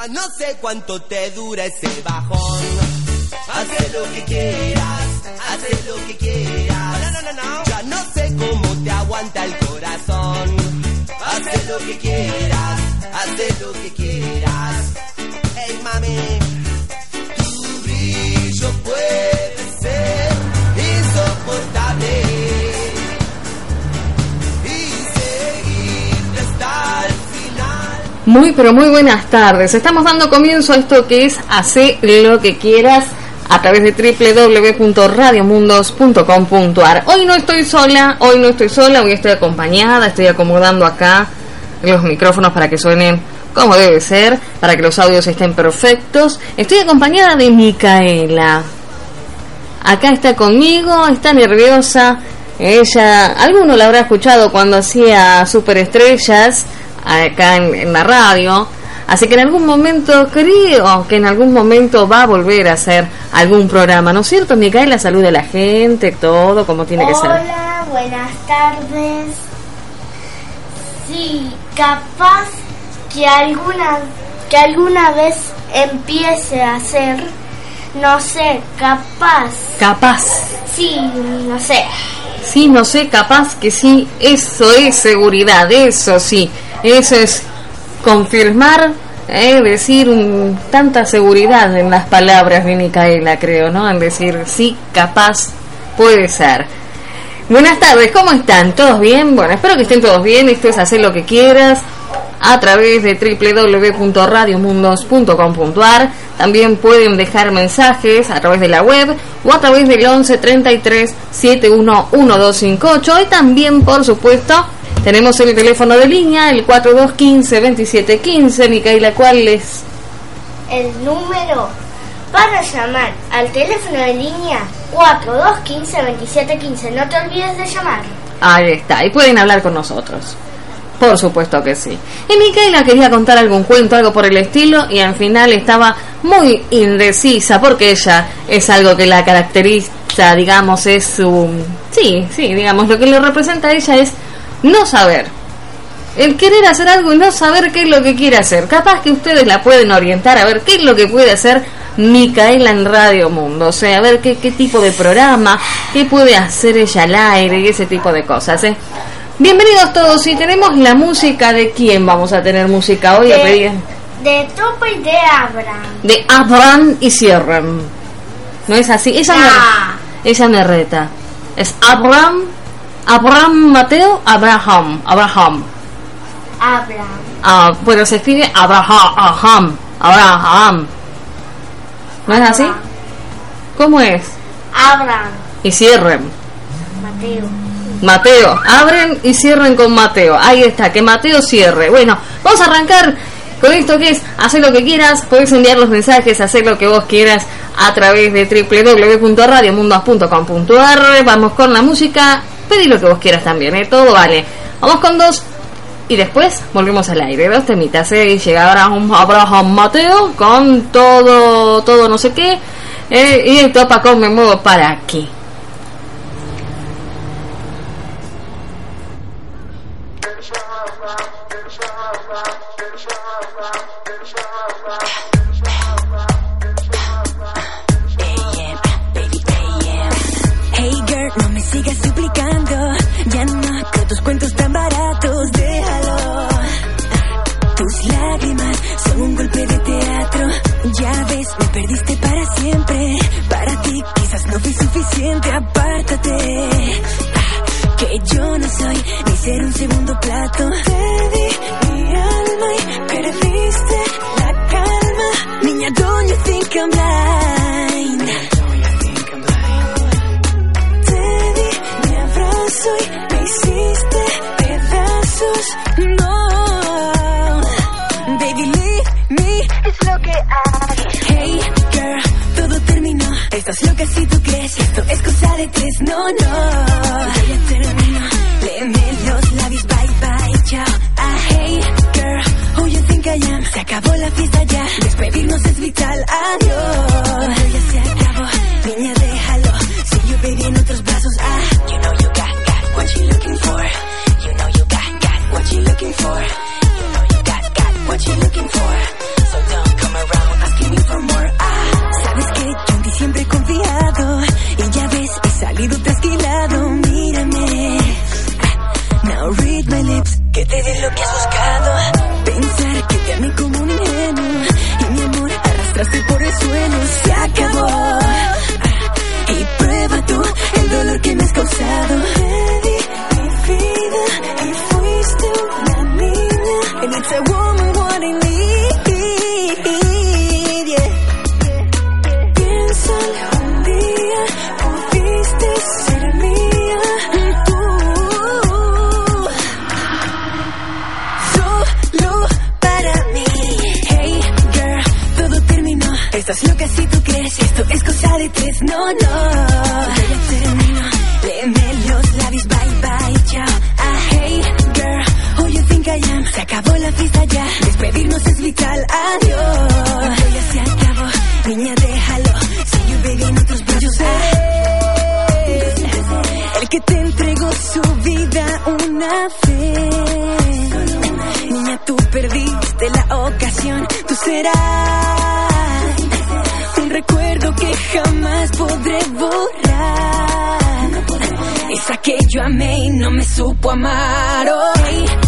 Ya no sé cuánto te dura ese bajón. Haz lo que quieras, haz lo que quieras. Ya no sé cómo te aguanta el corazón. Haz lo que quieras, haz lo que quieras. Hey mami, Muy pero muy buenas tardes. Estamos dando comienzo a esto que es Hace lo que quieras a través de www.radiomundos.com.ar. Hoy no estoy sola, hoy no estoy sola, hoy estoy acompañada, estoy acomodando acá los micrófonos para que suenen como debe ser, para que los audios estén perfectos. Estoy acompañada de Micaela. Acá está conmigo, está nerviosa. Ella, alguno la habrá escuchado cuando hacía superestrellas acá en, la radio. Así que en algún momento, creo que en algún momento va a volver a hacer algún programa, ¿no es cierto? Micaela saluda a la gente, todo como tiene que ser. Hola, buenas tardes. Sí, capaz que alguna que alguna vez empiece a hacer, no sé, capaz. Capaz. Sí, no sé. Sí, no sé, capaz que sí, eso es seguridad, eso sí, eso es confirmar, eh, decir un, tanta seguridad en las palabras de Micaela, creo, ¿no? En decir sí, capaz, puede ser. Buenas tardes, ¿cómo están? ¿Todos bien? Bueno, espero que estén todos bien, esto es hacer lo que quieras a través de www.radiomundos.com.ar. También pueden dejar mensajes a través de la web o a través del 11 33 71 1258. Y también, por supuesto, tenemos el teléfono de línea, el 4215 2715. Micaela, ¿cuál es? El número para llamar al teléfono de línea 4215-2715. No te olvides de llamar. Ahí está, y pueden hablar con nosotros. Por supuesto que sí. Y Micaela quería contar algún cuento, algo por el estilo, y al final estaba muy indecisa, porque ella es algo que la caracteriza, digamos, es su... Sí, sí, digamos, lo que le representa a ella es no saber. El querer hacer algo y no saber qué es lo que quiere hacer. Capaz que ustedes la pueden orientar a ver qué es lo que puede hacer Micaela en Radio Mundo. O sea, a ver qué, qué tipo de programa, qué puede hacer ella al aire y ese tipo de cosas. ¿eh? Bienvenidos todos y tenemos la música de quién vamos a tener música hoy. a De, pedir? de Topo y de Abraham. De Abraham y Cierran. ¿No es así? Ella, Ah. me, ella me reta. Es Abraham, Abraham Mateo, Abraham, Abraham. Abraham. Ah, bueno, se escribe Abraham, Abraham, Abraham. ¿No es así? ¿Cómo es? Abraham. Y cierren. Mateo. Mateo, abren y cierren con Mateo. Ahí está, que Mateo cierre. Bueno, vamos a arrancar con esto que es hacer lo que quieras. Puedes enviar los mensajes, hacer lo que vos quieras a través de www.radiomundos.com.ar. Vamos con la música, pedí lo que vos quieras también, ¿eh? todo vale. Vamos con dos y después volvemos al aire. Dos temitas, ¿eh? Y llega Abraham, Abraham Mateo con todo, todo no sé qué. ¿eh? Y el topa con me muevo para aquí. Hey girl, no me sigas suplicando. Ya no con tus cuentos tan baratos, déjalo. Tus lágrimas son un golpe de teatro. Ya ves, me perdiste para siempre. Para ti quizás no fui suficiente, apártate. Que yo no soy ni ser un segundo plato. Te di mi alma y perdiste la calma. Niña, don't you think I'm blind? Te di mi abrazo y me hiciste pedazos. No, baby, leave me. Es lo que hay. Hey, girl, todo terminó. Estás loca si tú crees. Esto es cosa de tres. No, no.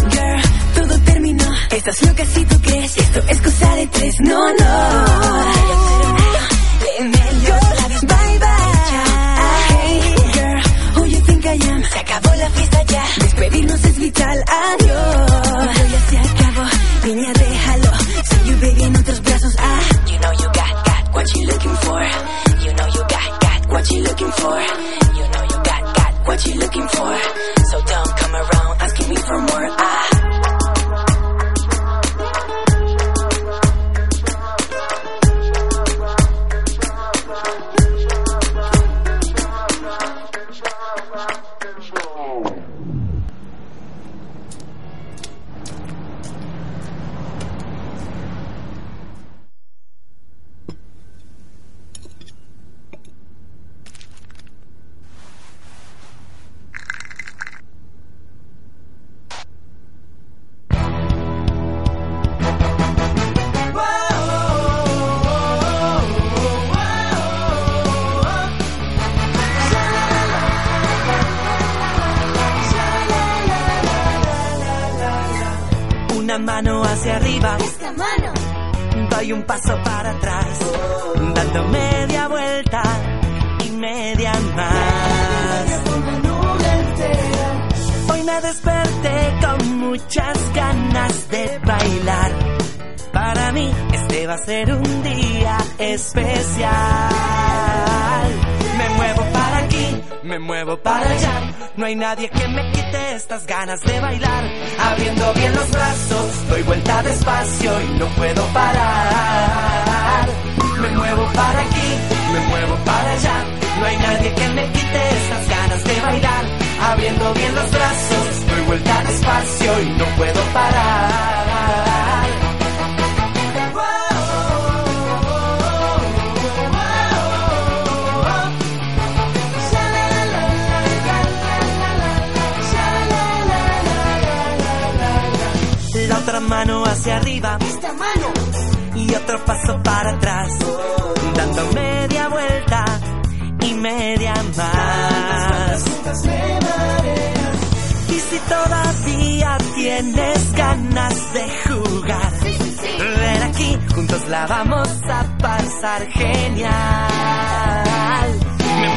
Girl, todo terminó. Estás loca si tú crees esto es cosa de tres. No, no. Hacia arriba, doy un paso para atrás, dando media vuelta y media más. Hoy me desperté con muchas ganas de bailar. Para mí este va a ser un día especial. Me muevo me muevo para allá. No hay nadie que me quite estas ganas de bailar. Abriendo bien los brazos, doy vuelta despacio y no puedo parar. Me muevo para aquí, me muevo para allá. No hay nadie que me quite estas ganas de bailar. Abriendo bien los brazos, doy vuelta despacio y no puedo parar. Hacia arriba. Y otro paso para atrás. Dando media vuelta y media más. Y si todavía tienes ganas de jugar, ven aquí, juntos la vamos a pasar genial.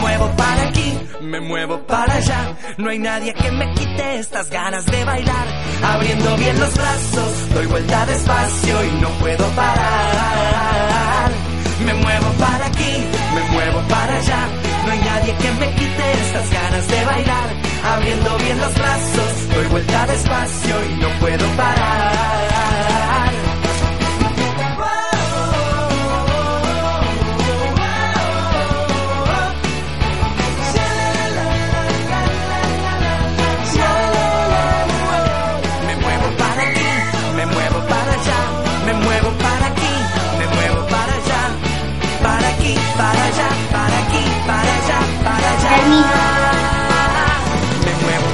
Muevo para aquí, me muevo para allá. No hay nadie que me quite estas ganas de bailar. Abriendo bien los brazos, doy vuelta despacio y no puedo parar. Me muevo para aquí, me muevo para allá. No hay nadie que me quite estas ganas de bailar. Abriendo bien los brazos, doy vuelta despacio y no puedo parar.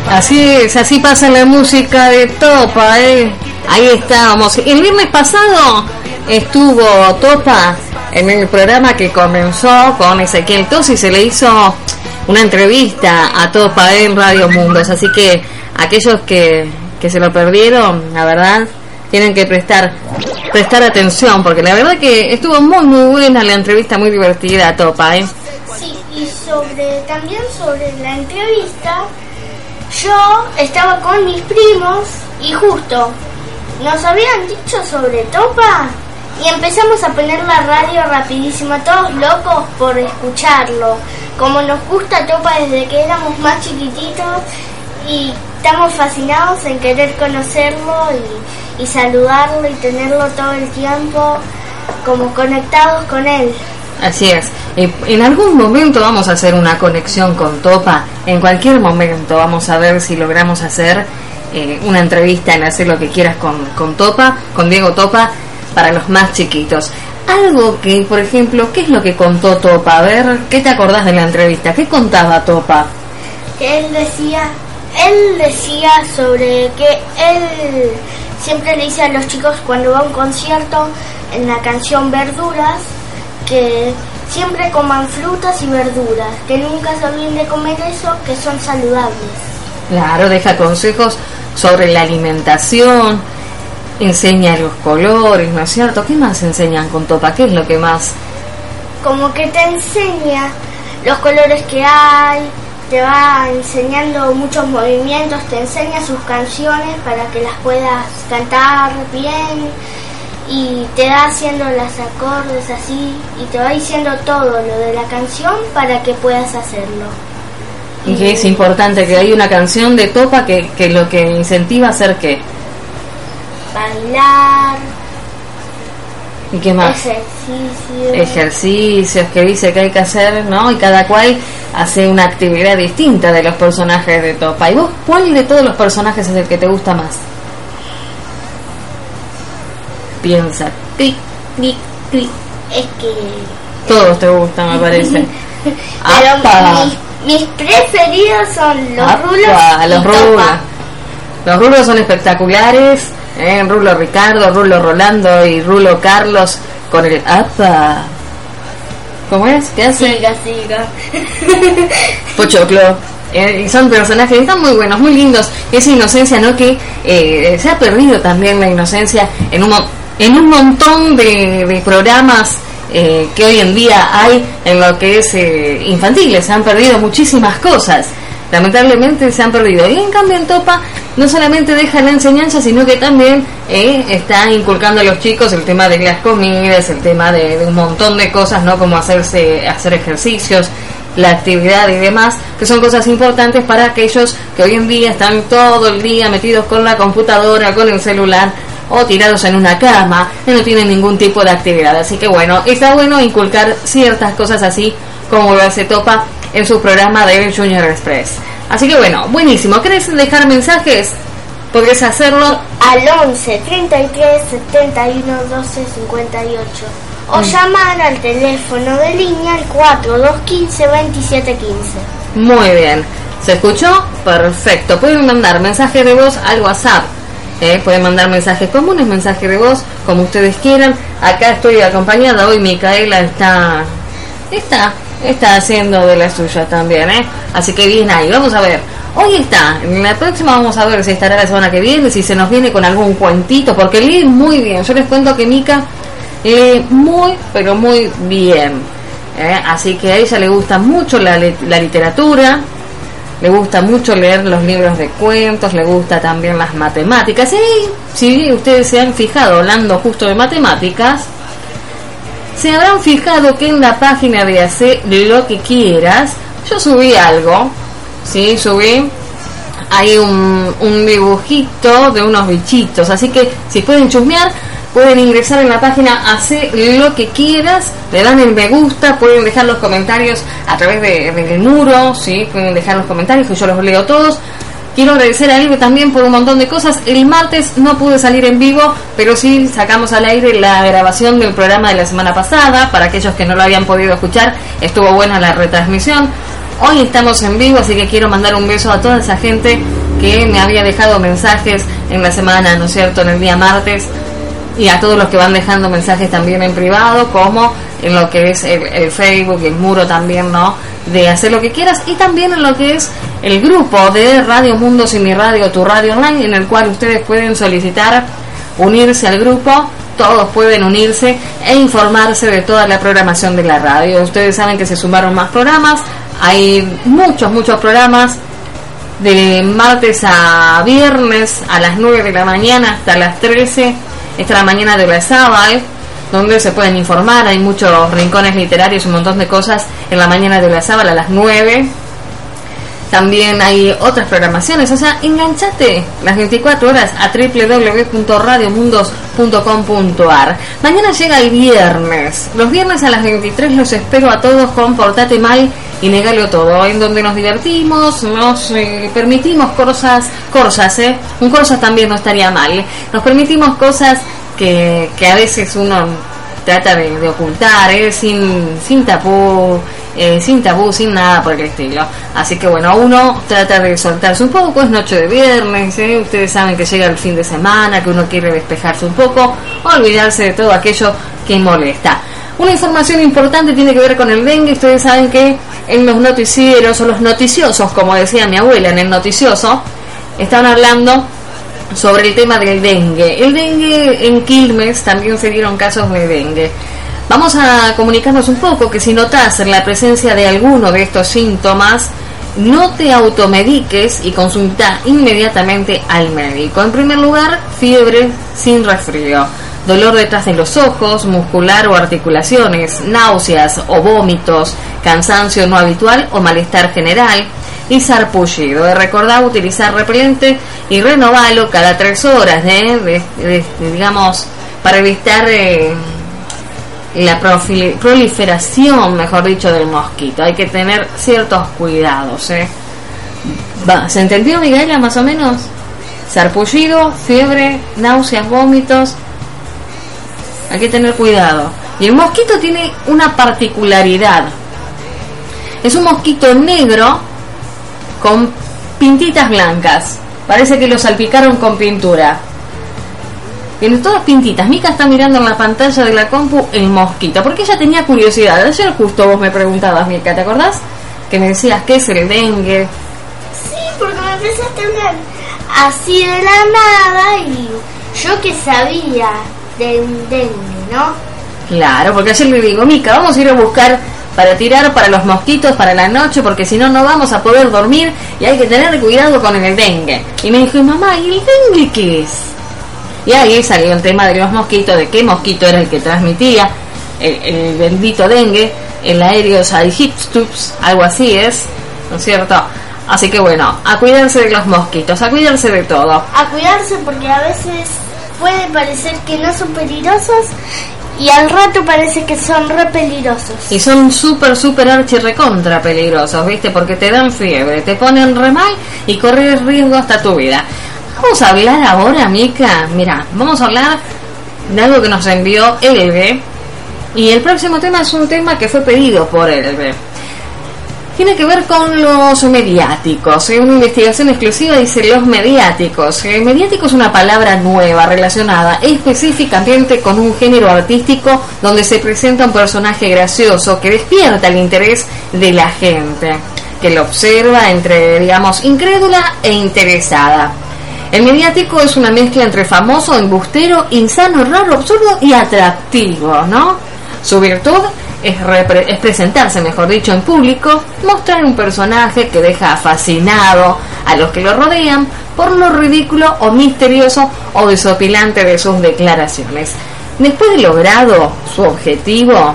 Así es, así pasa la música de Topa, ¿eh? Ahí estábamos. El viernes pasado estuvo Topa en el programa que comenzó con Ezequiel Tosi, se le hizo una entrevista a Topa en Radio Mundos, así que aquellos que, que se lo perdieron, la verdad, tienen que prestar prestar atención, porque la verdad que estuvo muy muy buena la entrevista, muy divertida a Topa, ¿eh? Sobre también sobre la entrevista, yo estaba con mis primos y justo nos habían dicho sobre Topa y empezamos a poner la radio rapidísimo, todos locos por escucharlo. Como nos gusta Topa desde que éramos más chiquititos y estamos fascinados en querer conocerlo y, y saludarlo y tenerlo todo el tiempo. como conectados con él. Así es. En algún momento vamos a hacer una conexión con Topa. En cualquier momento vamos a ver si logramos hacer eh, una entrevista en hacer lo que quieras con, con Topa, con Diego Topa, para los más chiquitos. Algo que, por ejemplo, ¿qué es lo que contó Topa? A ver, ¿qué te acordás de la entrevista? ¿Qué contaba Topa? Él decía, él decía sobre que él siempre le dice a los chicos cuando va a un concierto en la canción Verduras que siempre coman frutas y verduras, que nunca se olviden de comer eso, que son saludables. Claro, deja consejos sobre la alimentación, enseña los colores, ¿no es cierto? ¿Qué más enseñan con Topa? ¿Qué es lo que más? Como que te enseña los colores que hay, te va enseñando muchos movimientos, te enseña sus canciones para que las puedas cantar bien y te va haciendo las acordes así y te va diciendo todo lo de la canción para que puedas hacerlo. Y que es importante que hay una canción de Topa que, que lo que incentiva a hacer qué. Bailar, ¿Y qué más? ejercicio. Ejercicios que dice que hay que hacer, ¿no? Y cada cual hace una actividad distinta de los personajes de Topa. ¿Y vos cuál de todos los personajes es el que te gusta más? Piensa. Clic, clic, clic. Es que... Todos te gustan, me parece. Pero mis, mis preferidos son los Apa, rulos los rulos. Los rulos son espectaculares. ¿eh? Rulo Ricardo, Rulo Rolando y Rulo Carlos con el APA. ¿Cómo es? ¿Qué hace? Siga, siga. Pochoclo. Eh, y son personajes, están muy buenos, muy lindos. Esa inocencia, ¿no? Que eh, se ha perdido también la inocencia en un, mo- en un montón de, de programas eh, que hoy en día hay en lo que es eh, infantiles. Se han perdido muchísimas cosas. Lamentablemente se han perdido. Y en cambio en Topa no solamente deja la enseñanza, sino que también eh, está inculcando a los chicos el tema de las comidas, el tema de, de un montón de cosas, ¿no? Como hacerse, hacer ejercicios, la actividad y demás, que son cosas importantes para aquellos que hoy en día están todo el día metidos con la computadora, con el celular o tirados en una cama, que no tienen ningún tipo de actividad. Así que bueno, está bueno inculcar ciertas cosas así como lo hace Topa en su programa de Junior Express. Así que bueno, buenísimo. ¿Querés dejar mensajes? Podrías hacerlo Al 11 33 71 12 58 o llamar al teléfono de línea al 4215 2715. Muy bien. ¿Se escuchó? Perfecto. Pueden mandar mensajes de voz al WhatsApp. ¿Eh? Pueden mandar mensajes comunes, mensajes de voz, como ustedes quieran. Acá estoy acompañada. Hoy Micaela está... Está, está haciendo de la suya también, ¿eh? Así que bien ahí. Vamos a ver. Hoy está. En la próxima vamos a ver si estará la semana que viene, si se nos viene con algún cuentito, porque lee muy bien. Yo les cuento que Mica lee muy, pero muy bien. ¿eh? Así que a ella le gusta mucho la, la literatura, le gusta mucho leer los libros de cuentos, le gusta también las matemáticas. Y si ustedes se han fijado, hablando justo de matemáticas, se habrán fijado que en la página de Hacer lo que quieras, yo subí algo, ¿sí? Subí hay un, un dibujito de unos bichitos, así que si pueden chusmear, pueden ingresar en la página Hace lo que quieras, le dan el me gusta, pueden dejar los comentarios a través de- del muro, ¿sí? pueden dejar los comentarios que yo los leo todos. Quiero agradecer a Elbe también por un montón de cosas. El martes no pude salir en vivo, pero sí sacamos al aire la grabación del programa de la semana pasada. Para aquellos que no lo habían podido escuchar, estuvo buena la retransmisión. Hoy estamos en vivo, así que quiero mandar un beso a toda esa gente que me había dejado mensajes en la semana, ¿no es cierto?, en el día martes. Y a todos los que van dejando mensajes también en privado, como en lo que es el, Facebook el muro también, ¿no? De hacer lo que quieras. Y también en lo que es el grupo de Radio Mundo Sin Mi Radio, Tu Radio Online, en el cual ustedes pueden solicitar unirse al grupo. Todos pueden unirse e informarse de toda la programación de la radio. Ustedes saben que se sumaron más programas. Hay muchos, muchos programas de martes a viernes a las 9 de la mañana hasta las 13. Esta es la mañana de la sábado, donde se pueden informar. Hay muchos rincones literarios, un montón de cosas en la mañana de la sábado a las 9. También hay otras programaciones, o sea, enganchate las 24 horas a www.radiomundos.com.ar. Mañana llega el viernes. Los viernes a las 23 los espero a todos con Portate Mal y Negalo Todo, en donde nos divertimos, nos eh, permitimos cosas, cosas, ¿eh? Un cosas también no estaría mal. Nos permitimos cosas que, que a veces uno trata de, ocultar, ¿eh? sin, sin tapú, eh, sin tabú, sin nada por el estilo. Así que bueno, uno trata de soltarse un poco, es noche de viernes, ¿eh? ustedes saben que llega el fin de semana, que uno quiere despejarse un poco, olvidarse de todo aquello que molesta. Una información importante tiene que ver con el dengue, ustedes saben que en los noticieros o los noticiosos, como decía mi abuela en el noticioso, están hablando sobre el tema del dengue. El dengue en Quilmes también se dieron casos de dengue. Vamos a comunicarnos un poco que si notas la presencia de alguno de estos síntomas, no te automediques y consulta inmediatamente al médico. En primer lugar, fiebre sin resfrío, dolor detrás de los ojos, muscular o articulaciones, náuseas o vómitos, cansancio no habitual o malestar general y sarpullido. Recordad utilizar repelente y renovarlo cada tres horas, ¿eh? digamos, para evitar... Eh, la proliferación, mejor dicho, del mosquito. Hay que tener ciertos cuidados. ¿eh? ¿Se entendió, Miguel, más o menos? Sarpullido, fiebre, náuseas, vómitos. Hay que tener cuidado. Y el mosquito tiene una particularidad. Es un mosquito negro con pintitas blancas. Parece que lo salpicaron con pintura. Tiene todas pintitas. Mica está mirando en la pantalla de la compu el mosquito, porque ella tenía curiosidad. Ayer justo vos me preguntabas, Mica, ¿te acordás? Que me decías qué es el dengue. Sí, porque me empezaste a hablar así de la nada y yo que sabía de un dengue, ¿no? Claro, porque ayer le digo, Mica, vamos a ir a buscar para tirar para los mosquitos para la noche, porque si no, no vamos a poder dormir y hay que tener cuidado con el dengue. Y me dijo, mamá, ¿y el dengue qué es? Y ahí salió el tema de los mosquitos, de qué mosquito era el que transmitía el, bendito dengue, el Aereus aegyptus, algo así es, ¿no es cierto? Así que bueno, a cuidarse de los mosquitos, a cuidarse de todo. A cuidarse porque a veces puede parecer que no son peligrosos y al rato parece que son re peligrosos. Y son súper, súper archi recontra peligrosos, ¿viste? Porque te dan fiebre, te ponen re mal y corres riesgo hasta tu vida. Vamos a hablar ahora, Mica. Mira, vamos a hablar de algo que nos envió Elbe. Y el próximo tema es un tema que fue pedido por Elbe. Tiene que ver con los mediáticos. ¿eh? Una investigación exclusiva dice los mediáticos. ¿eh? mediático es una palabra nueva relacionada específicamente con un género artístico donde se presenta un personaje gracioso que despierta el interés de la gente, que lo observa entre, digamos, incrédula e interesada. El mediático es una mezcla entre famoso, embustero, insano, raro, absurdo y atractivo, ¿no? Su virtud es, es, presentarse, mejor dicho, en público, mostrar un personaje que deja fascinado a los que lo rodean por lo ridículo o misterioso o desopilante de sus declaraciones. Después de logrado su objetivo,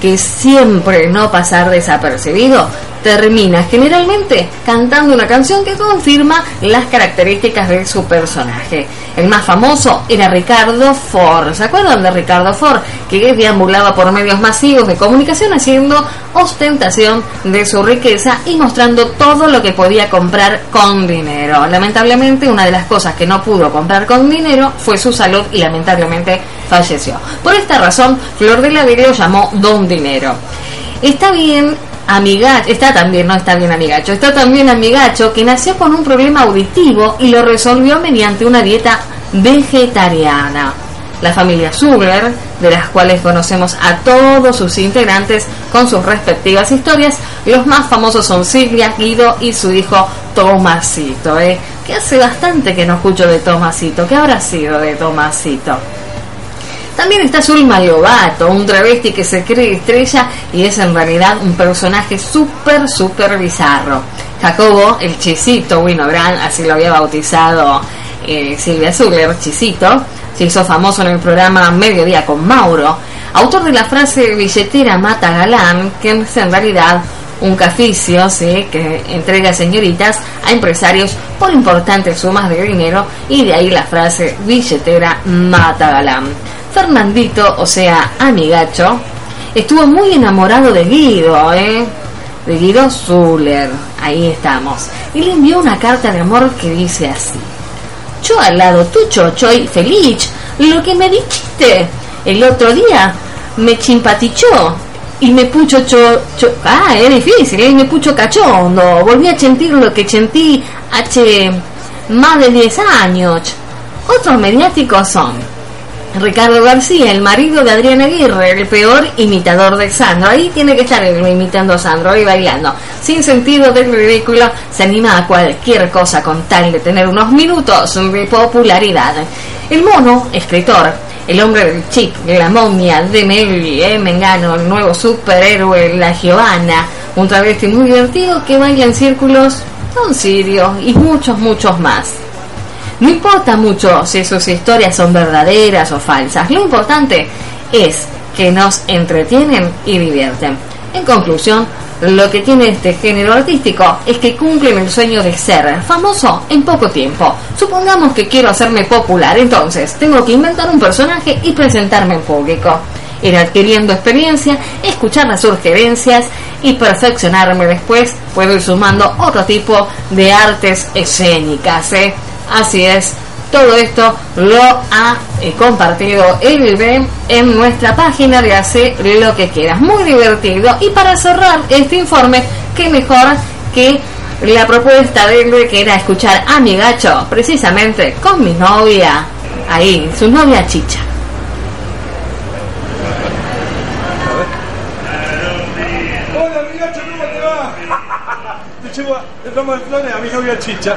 que siempre no pasar desapercibido, termina generalmente cantando una canción que confirma las características de su personaje. El más famoso era Ricardo Ford. ¿Se acuerdan de Ricardo Ford? Que deambulaba por medios masivos de comunicación haciendo ostentación de su riqueza y mostrando todo lo que podía comprar con dinero. Lamentablemente, una de las cosas que no pudo comprar con dinero fue su salud y lamentablemente falleció. Por esta razón, Flor de la lo llamó Don Dinero. Está bien Amigacho, está también, no está bien Amigacho, está también Amigacho que nació con un problema auditivo y lo resolvió mediante una dieta vegetariana. La familia Zuber, de las cuales conocemos a todos sus integrantes con sus respectivas historias, los más famosos son Silvia, Guido y su hijo Tomasito, ¿eh? que hace bastante que no escucho de Tomasito, ¿qué habrá sido de Tomasito? También está Zulma Lobato, un travesti que se cree estrella y es en realidad un personaje súper, súper bizarro. Jacobo, el Chisito Winogrand, así lo había bautizado eh, Silvia Zuller, Chisito, se hizo famoso en el programa Mediodía con Mauro, autor de la frase billetera mata galán, que es en realidad un caficio ¿sí? que entrega señoritas a empresarios por importantes sumas de dinero y de ahí la frase billetera mata galán. Fernandito, o sea, amigacho, estuvo muy enamorado de Guido, ¿eh? de Guido Zuller, ahí estamos, y le envió una carta de amor que dice así. Yo al lado tuyo, soy feliz, lo que me dijiste el otro día me chimpatichó y me pucho cho, ah, es difícil, ¿eh? me pucho cachondo, volví a sentir lo que sentí hace más de 10 años. Otros mediáticos son Ricardo García, el marido de Adriana Aguirre, el peor imitador de Sandro. Ahí tiene que estar imitando a Sandro y bailando. Sin sentido del ridículo, se anima a cualquier cosa con tal de tener unos minutos de popularidad. El mono, escritor, el hombre del chip, la momia de Melly, eh, Mengano, el nuevo superhéroe, la Giovanna, un travesti muy divertido que baila en círculos, Don Sirio y muchos, muchos más. No importa mucho si sus historias son verdaderas o falsas, lo importante es que nos entretienen y divierten. En conclusión, lo que tiene este género artístico es que cumplen el sueño de ser famoso en poco tiempo. Supongamos que quiero hacerme popular, entonces tengo que inventar un personaje y presentarme en público. Ir adquiriendo experiencia, escuchar las sugerencias y perfeccionarme después, puedo ir sumando otro tipo de artes escénicas. ¿eh? Así es, todo esto lo ha eh, compartido el en nuestra página de Hace lo que quieras. Muy divertido. Y para cerrar este informe, qué mejor que la propuesta de él que era escuchar a mi gacho, precisamente con mi novia, ahí, su novia Chicha. Hola, mi gacho, ¿cómo te va? Te llevo el ramo de a mi novia Chicha.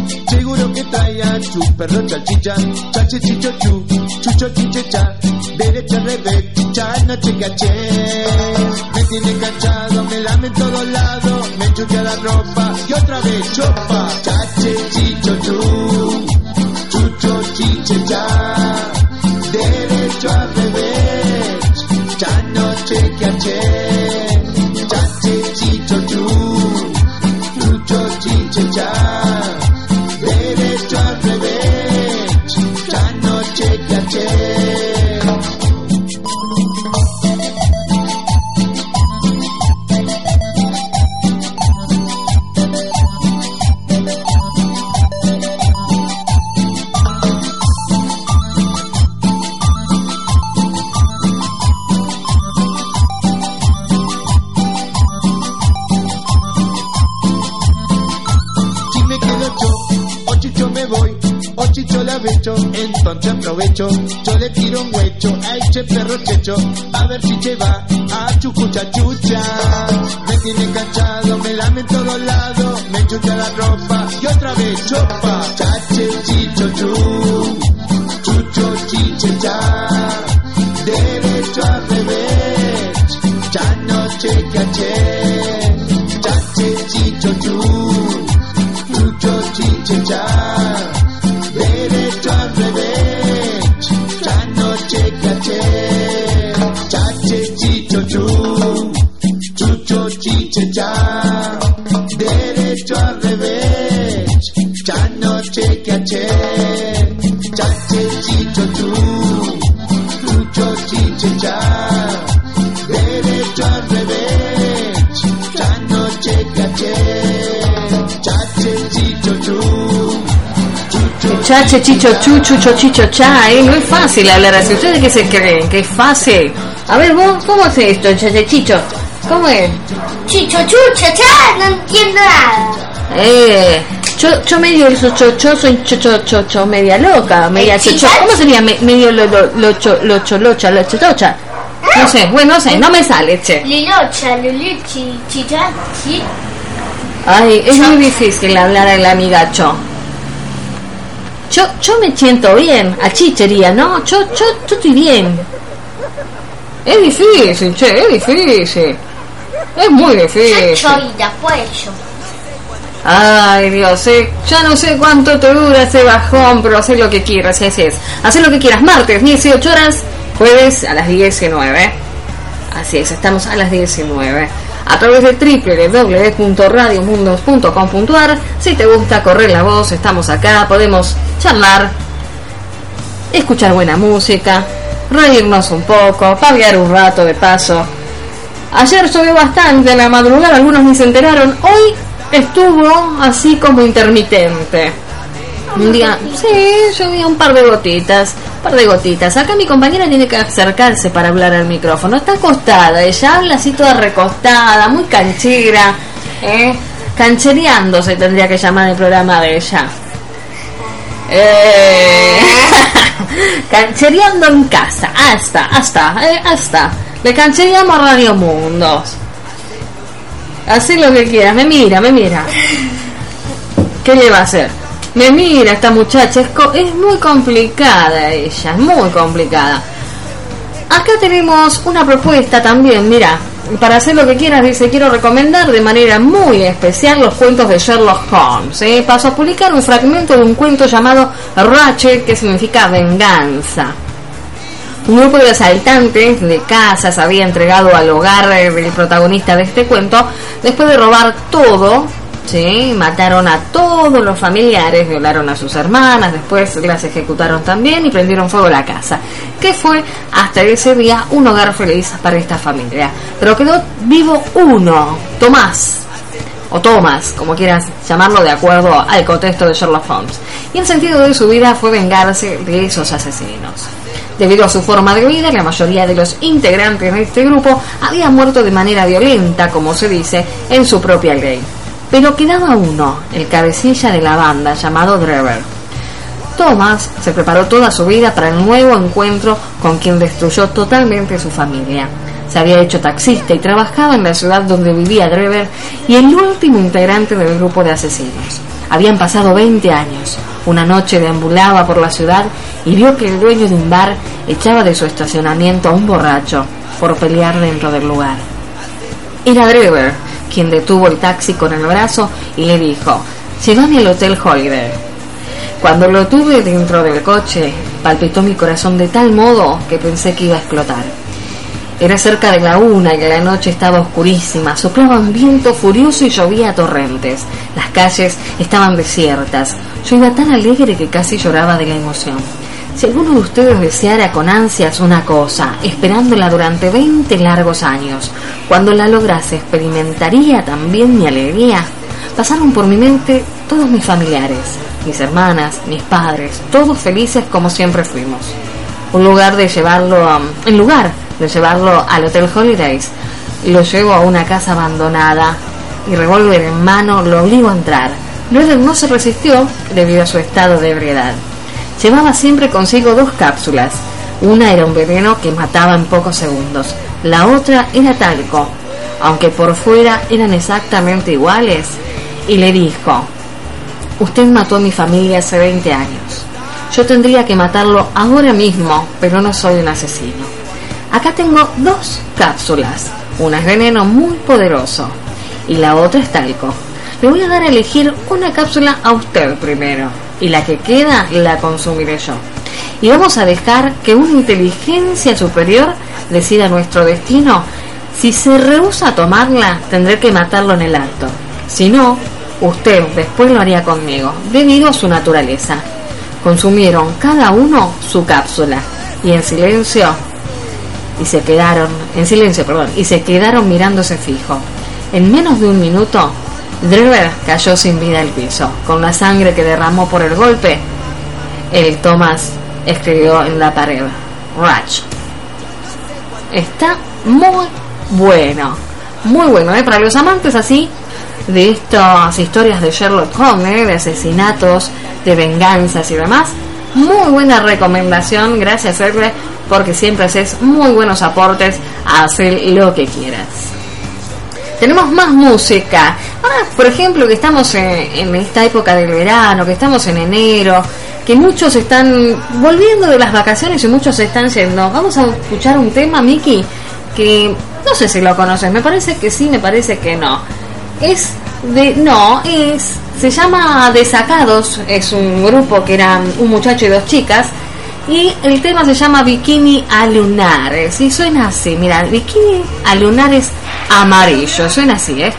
a su perro chache chicho chu, chucho chiche cha, derecha revés, chicha noche caché. Me tiene cachado, me lame en todos lados, me enchucha la ropa y otra vez chopa, chache chicho chu, chucho chiche cha, derecho al revés, cha noche caché, a ver si se va a chucucha chucha. Me tiene cachado, me lame en todos lados, me chucha la ropa y otra vez. Chache, chicho, chu, chucho, chicho, cha, ¿eh? No es fácil hablar así. ¿Ustedes qué se creen? ¿Que es fácil? A ver, vos, ¿cómo es esto, chache, chicho? ¿Cómo es? Chicho chucha, cha, no entiendo nada. Eh, yo, yo medio eso, yo, yo soy cho, cho, cho, cho, media loca, media Eh, cho. ¿Cómo sería me- medio lo, lo, lo, cho, lo, cho, locha, lo, chocha? No sé, bueno, no sé, no me sale, che. Lilocha, Luluchi, chicha, chi. Ay, es muy difícil hablar al amigacho. Yo, yo me siento bien, a chichería, ¿no? Yo, yo, yo estoy bien. Es difícil, che, es difícil. Es muy difícil. Yo. Ay, Dios, eh, ya no sé cuánto te dura ese bajón, pero haz lo que quieras, así es. Haz lo que quieras, martes, 18 horas, jueves a las 19. Así es, estamos a las 19. A través de www.radiomundos.com.ar Si te gusta correr la voz, estamos acá, podemos charlar, escuchar buena música, reírnos un poco, paviar un rato de paso. Ayer llovió bastante en la madrugada, algunos ni se enteraron. Hoy estuvo así como intermitente. Un día, sí, llovía un par de gotitas, par de gotitas. Acá mi compañera tiene que acercarse para hablar al micrófono. Está acostada, ella habla así toda recostada, muy canchera, ¿eh? Canchereando se tendría que llamar el programa de ella. Eh, canchereando en casa, hasta, hasta, eh, hasta. Le canchereamos a Radio Mundos. Así lo que quieras, me mira, me mira. ¿Qué le va a hacer? Me mira esta muchacha, es, muy complicada ella, es muy complicada. Acá tenemos una propuesta también, mira, para hacer lo que quieras, dice, quiero recomendar de manera muy especial los cuentos de Sherlock Holmes. ¿eh? Paso a publicar un fragmento de un cuento llamado Ratchet, que significa venganza. Un grupo de asaltantes de casas había entregado al hogar del protagonista de este cuento después de robar todo. ¿Sí? Mataron a todos los familiares, violaron a sus hermanas, después las ejecutaron también y prendieron fuego a la casa. Que fue hasta ese día un hogar feliz para esta familia. Pero quedó vivo uno, Tomás, o Thomas, como quieras llamarlo de acuerdo al contexto de Sherlock Holmes. Y el sentido de su vida fue vengarse de esos asesinos. Debido a su forma de vida, la mayoría de los integrantes de este grupo habían muerto de manera violenta, como se dice, en su propia ley. Pero quedaba uno, el cabecilla de la banda, llamado Drever. Thomas se preparó toda su vida para el nuevo encuentro con quien destruyó totalmente su familia. Se había hecho taxista y trabajaba en la ciudad donde vivía Drever y el último integrante del grupo de asesinos. Habían pasado 20 años. Una noche deambulaba por la ciudad y vio que el dueño de un bar echaba de su estacionamiento a un borracho por pelear dentro del lugar. Era Drever quien detuvo el taxi con el brazo y le dijo, llévame al Hotel Holiday. Cuando lo tuve dentro del coche, palpitó mi corazón de tal modo que pensé que iba a explotar. Era cerca de la una y la noche estaba oscurísima, soplaba un viento furioso y llovía a torrentes. Las calles estaban desiertas. Yo iba tan alegre que casi lloraba de la emoción. Si alguno de ustedes deseara con ansias una cosa, esperándola durante 20 largos años, cuando la lograse experimentaría también mi alegría, pasaron por mi mente todos mis familiares, mis hermanas, mis padres, todos felices como siempre fuimos. Un lugar de llevarlo, a- en lugar de llevarlo al Hotel Holidays, lo llevo a una casa abandonada y revólver en mano lo obligo a entrar. Luego no se resistió debido a su estado de ebriedad. Llevaba siempre consigo dos cápsulas. Una era un veneno que mataba en pocos segundos. La otra era talco, aunque por fuera eran exactamente iguales. Y le dijo, usted mató a mi familia hace 20 años. Yo tendría que matarlo ahora mismo, pero no soy un asesino. Acá tengo dos cápsulas. Una es veneno muy poderoso y la otra es talco. Le voy a dar a elegir una cápsula a usted primero y la que queda la consumiré yo. Y vamos a dejar que una inteligencia superior decida nuestro destino. Si se rehúsa a tomarla, tendré que matarlo en el acto. Si no, usted después lo haría conmigo, debido a su naturaleza. Consumieron cada uno su cápsula y en silencio y se quedaron en silencio, perdón, y se quedaron mirándose fijo. En menos de un minuto, Drever cayó sin vida al piso, con la sangre que derramó por el golpe. El Thomas escribió en la pared, Ratch. Está muy bueno, muy bueno, ¿eh? Para los amantes así de estas historias de Sherlock Holmes, ¿eh? de asesinatos, de venganzas y demás. Muy buena recomendación, gracias Edre, porque siempre haces muy buenos aportes a hacer lo que quieras. Tenemos más música. Ahora, por ejemplo, que estamos en, en esta época del verano, que estamos en enero, que muchos están volviendo de las vacaciones y muchos están yendo. Vamos a escuchar un tema, Miki, que no sé si lo conoces, me parece que sí, me parece que no. Es de, no, es, se llama Desacados, es un grupo que eran un muchacho y dos chicas, y el tema se llama Bikini a lunares, y suena así, mira, Bikini a lunares amarillo, suena así, ¿eh?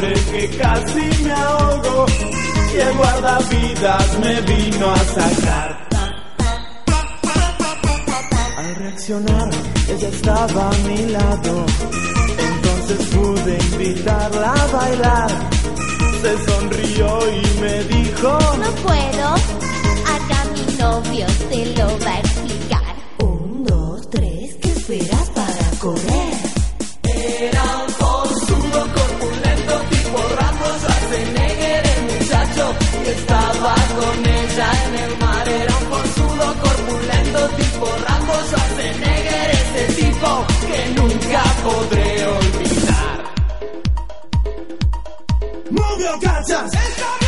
Que casi me ahogo y el guardavidas me vino a sacar. Al reaccionar, ella estaba a mi lado, entonces pude invitarla a bailar. Se sonrió y me dijo, No puedo. Acá mi novio te lo va a podré olvidar. Move your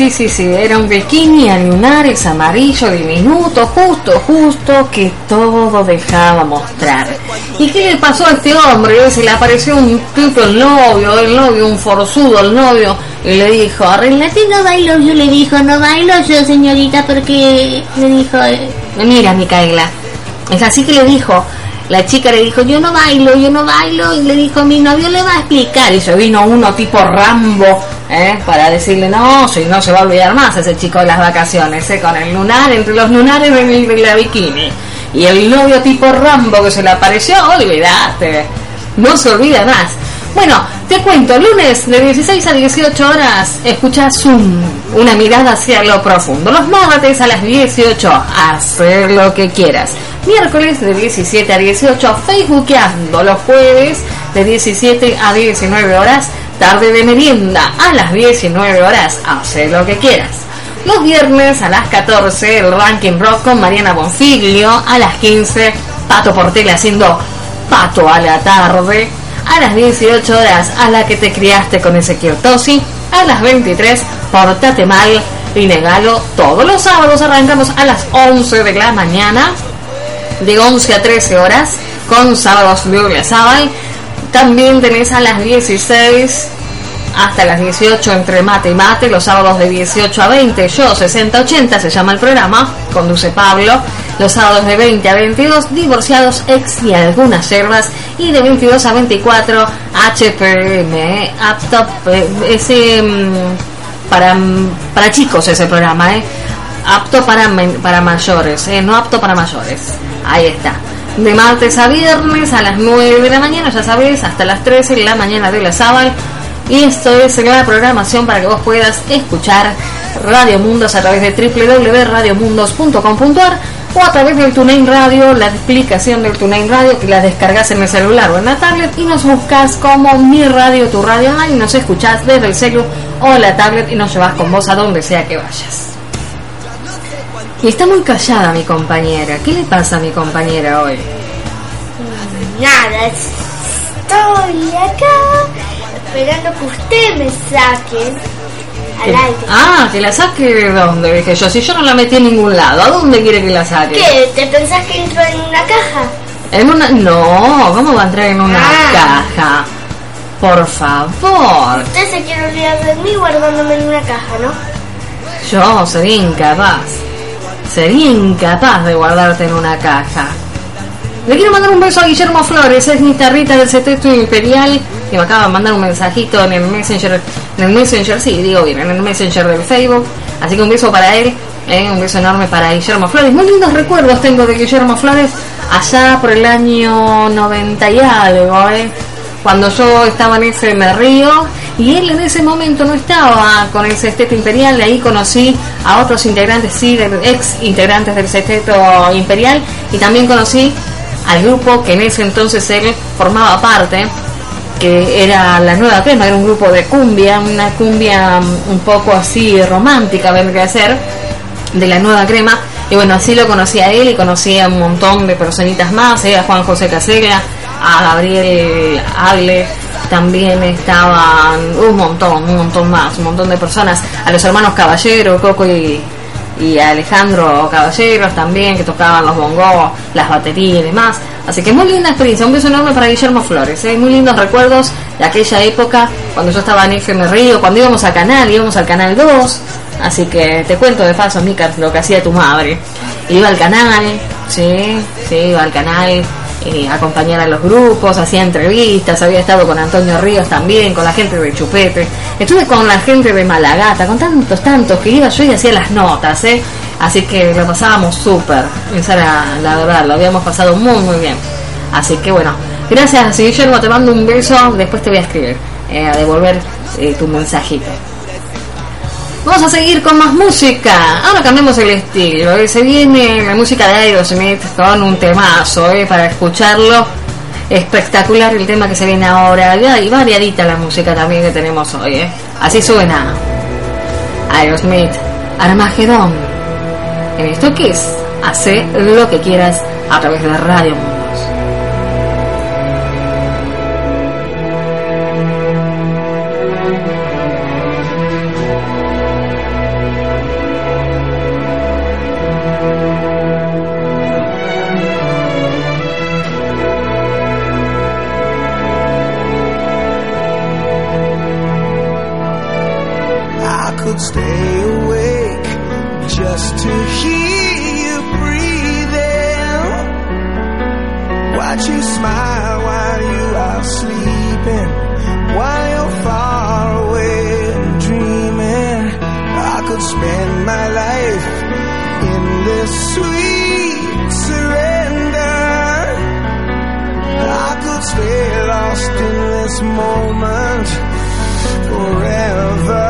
Sí, sí, sí, era un bikini a lunares amarillo diminuto, justo, justo, que todo dejaba mostrar. ¿Y qué le pasó a este hombre? Se le apareció un tipo, el novio, el novio, un forzudo, el novio, y le dijo, arreglate, no bailo yo, le dijo, no bailo yo, señorita, porque le dijo, eh, mira, Micaela, es así que le dijo, La chica le dijo, yo no bailo, yo no bailo, y le dijo, mi novio le va a explicar. Y se vino uno tipo Rambo, ¿eh? para decirle, no, si no se va a olvidar más ese chico de las vacaciones, ¿eh? con el lunar, entre los lunares de la bikini. Y el novio tipo Rambo que se le apareció, olvídate, no se olvida más. Bueno, te cuento, lunes de 16 a 18 horas escuchas un, una mirada hacia lo profundo. Los martes a las 18, hacer lo que quieras. Miércoles de 17 a 18, Facebookeando. Los jueves de 17 a 19 horas, tarde de merienda. A las 19 horas, hacer lo que quieras. Los viernes a las 14, el ranking rock con Mariana Bonfiglio. A las 15, Pato Portela haciendo Pato a la tarde. A las 18 horas, a la que te criaste con Ezequiel Tosi. A las 23, Portate Mal y Negalo. Todos los sábados arrancamos a las 11 de la mañana. De 11 a 13 horas, con sábados Biblia Sábal. También tenés a las 16 hasta las 18 entre mate y mate, los sábados de 18 a 20, yo 60-80 se llama el programa, conduce Pablo, los sábados de 20 a 22, divorciados, ex y algunas yerbas, y de 22 a 24, HPM, eh, apto, eh, ese, mm, para, mm, para chicos ese programa, eh, apto para, para mayores, eh, no apto para mayores, ahí está. De martes a viernes a las 9 de la mañana, ya sabes, hasta las 13 de la mañana de la sábado. Y esto es la programación para que vos puedas escuchar Radio Mundos a través de www.radiomundos.com.ar o a través del TuneIn Radio, la explicación del TuneIn Radio que la descargas en el celular o en la tablet y nos buscas como Mi Radio, Tu Radio y nos escuchás desde el celu o la tablet y nos llevas con vos a donde sea que vayas. Y está muy callada mi compañera. ¿Qué le pasa a mi compañera hoy? Nada, estoy acá esperando que usted me saque al aire. Ah, que la saque de dónde, dije yo. Si yo no la metí en ningún lado, ¿a dónde quiere que la saque? ¿Qué? ¿Te pensás que entro en una caja? En una... No, ¿cómo va a entrar en una Ah. caja? Por favor. Usted se quiere olvidar de mí guardándome en una caja, ¿no? Yo sería incapaz. Sería incapaz de guardarte en una caja. Le quiero mandar un beso a Guillermo Flores, es mi tarrita del Seteto Imperial, que me acaba de mandar un mensajito en el Messenger, en el Messenger, sí, digo bien, en el Messenger del Facebook. Así que un beso para él, eh, un beso enorme para Guillermo Flores. Muy lindos recuerdos tengo de Guillermo Flores allá por el año 90 y algo, eh, cuando yo estaba en ese Me Río y él en ese momento no estaba con el Sexteto Imperial, ahí conocí a otros integrantes, sí, ex integrantes del Sexteto Imperial y también conocí al grupo que en ese entonces él formaba parte, que era la nueva crema, era un grupo de cumbia, una cumbia mm, un poco así romántica, vendría a ser, de la nueva crema. Y bueno, así lo conocí a él y conocí a un montón de personitas más, eh, a Juan José Casella, a Gabriel Agle, también estaban un montón, un montón más, un montón de personas, a los hermanos Caballero, Coco y, y Alejandro Caballeros también, que tocaban los bongos, las baterías y demás. Así que muy linda experiencia, un beso enorme para Guillermo Flores, ¿eh? muy lindos recuerdos de aquella época, cuando yo estaba en FM Río, cuando íbamos al canal, íbamos al canal 2, así que te cuento de paso, Mica, lo que hacía tu madre. Iba al canal, sí, sí, iba al canal, eh, acompañar a los grupos, hacía entrevistas, había estado con Antonio Ríos también, con la gente de Chupete, estuve con la gente de Malagata, con tantos, tantos que iba yo y hacía las notas, ¿eh? Así que lo pasábamos súper, esa era la verdad, lo habíamos pasado muy, muy bien. Así que bueno, gracias Guillermo, te mando un beso, después te voy a escribir, eh, a devolver eh, tu mensajito. Vamos a seguir con más música. Ahora cambiamos el estilo. eh. Se viene la música de Aerosmith con un temazo eh, para escucharlo. Espectacular el tema que se viene ahora. Y variadita la música también que tenemos hoy. eh. Así suena Aerosmith, Armagedón. En esto que es, hace lo que quieras a través de Radio forever.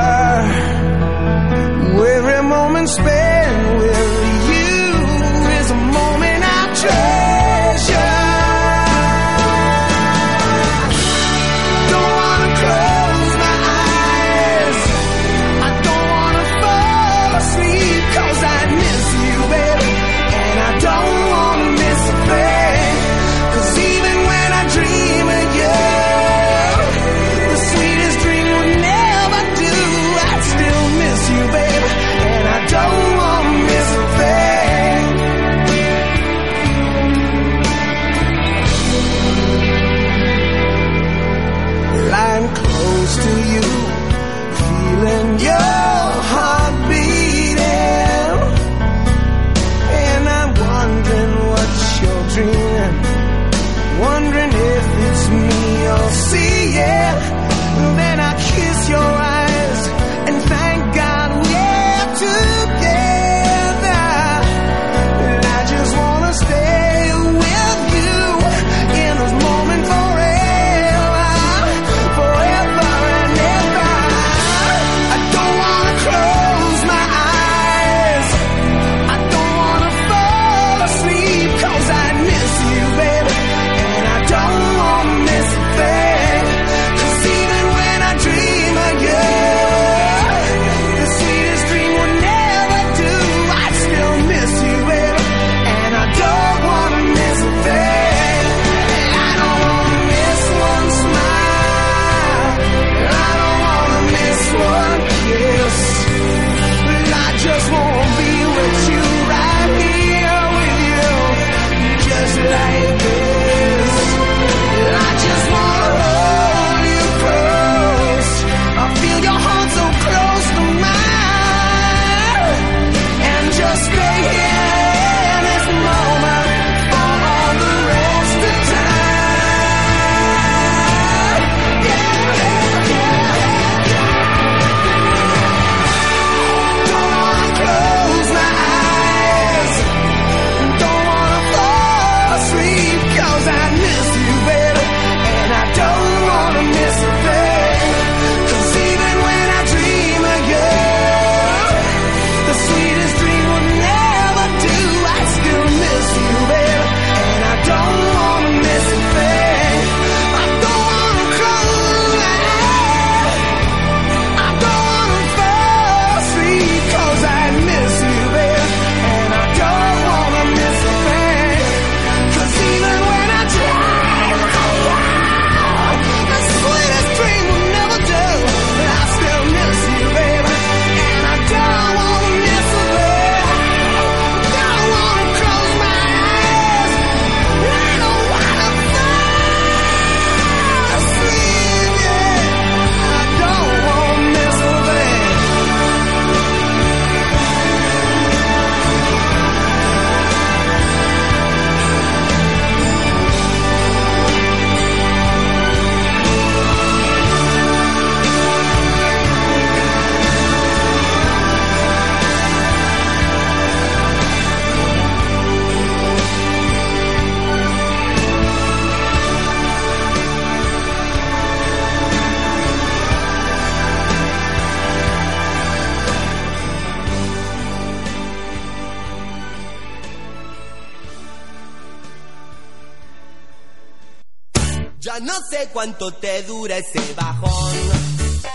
no sé cuánto te dura ese bajón.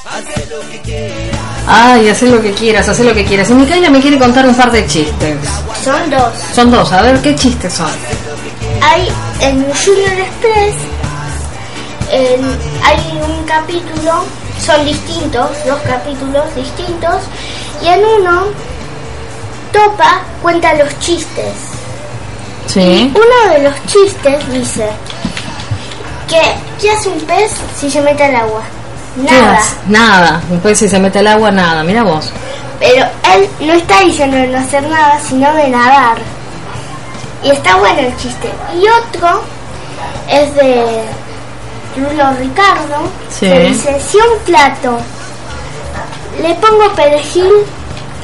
Haz lo que quieras. Ay, haz lo que quieras, haz lo que quieras. Y Micaela me quiere contar un par de chistes. Son dos. Son dos, a ver qué chistes son. Hay en Junior Express hay un capítulo, son distintos, dos capítulos distintos, y en uno Topa cuenta los chistes. Sí. Uno de los chistes dice, ¿Qué? ¿Qué hace un pez si se mete al agua? Nada. Nada. Un pez si se mete al agua, nada. Mira vos. Pero él no está diciendo de no hacer nada, sino de nadar. Y está bueno el chiste. Y otro es de Bruno Ricardo. Sí. Que dice, si un plato le pongo perejil,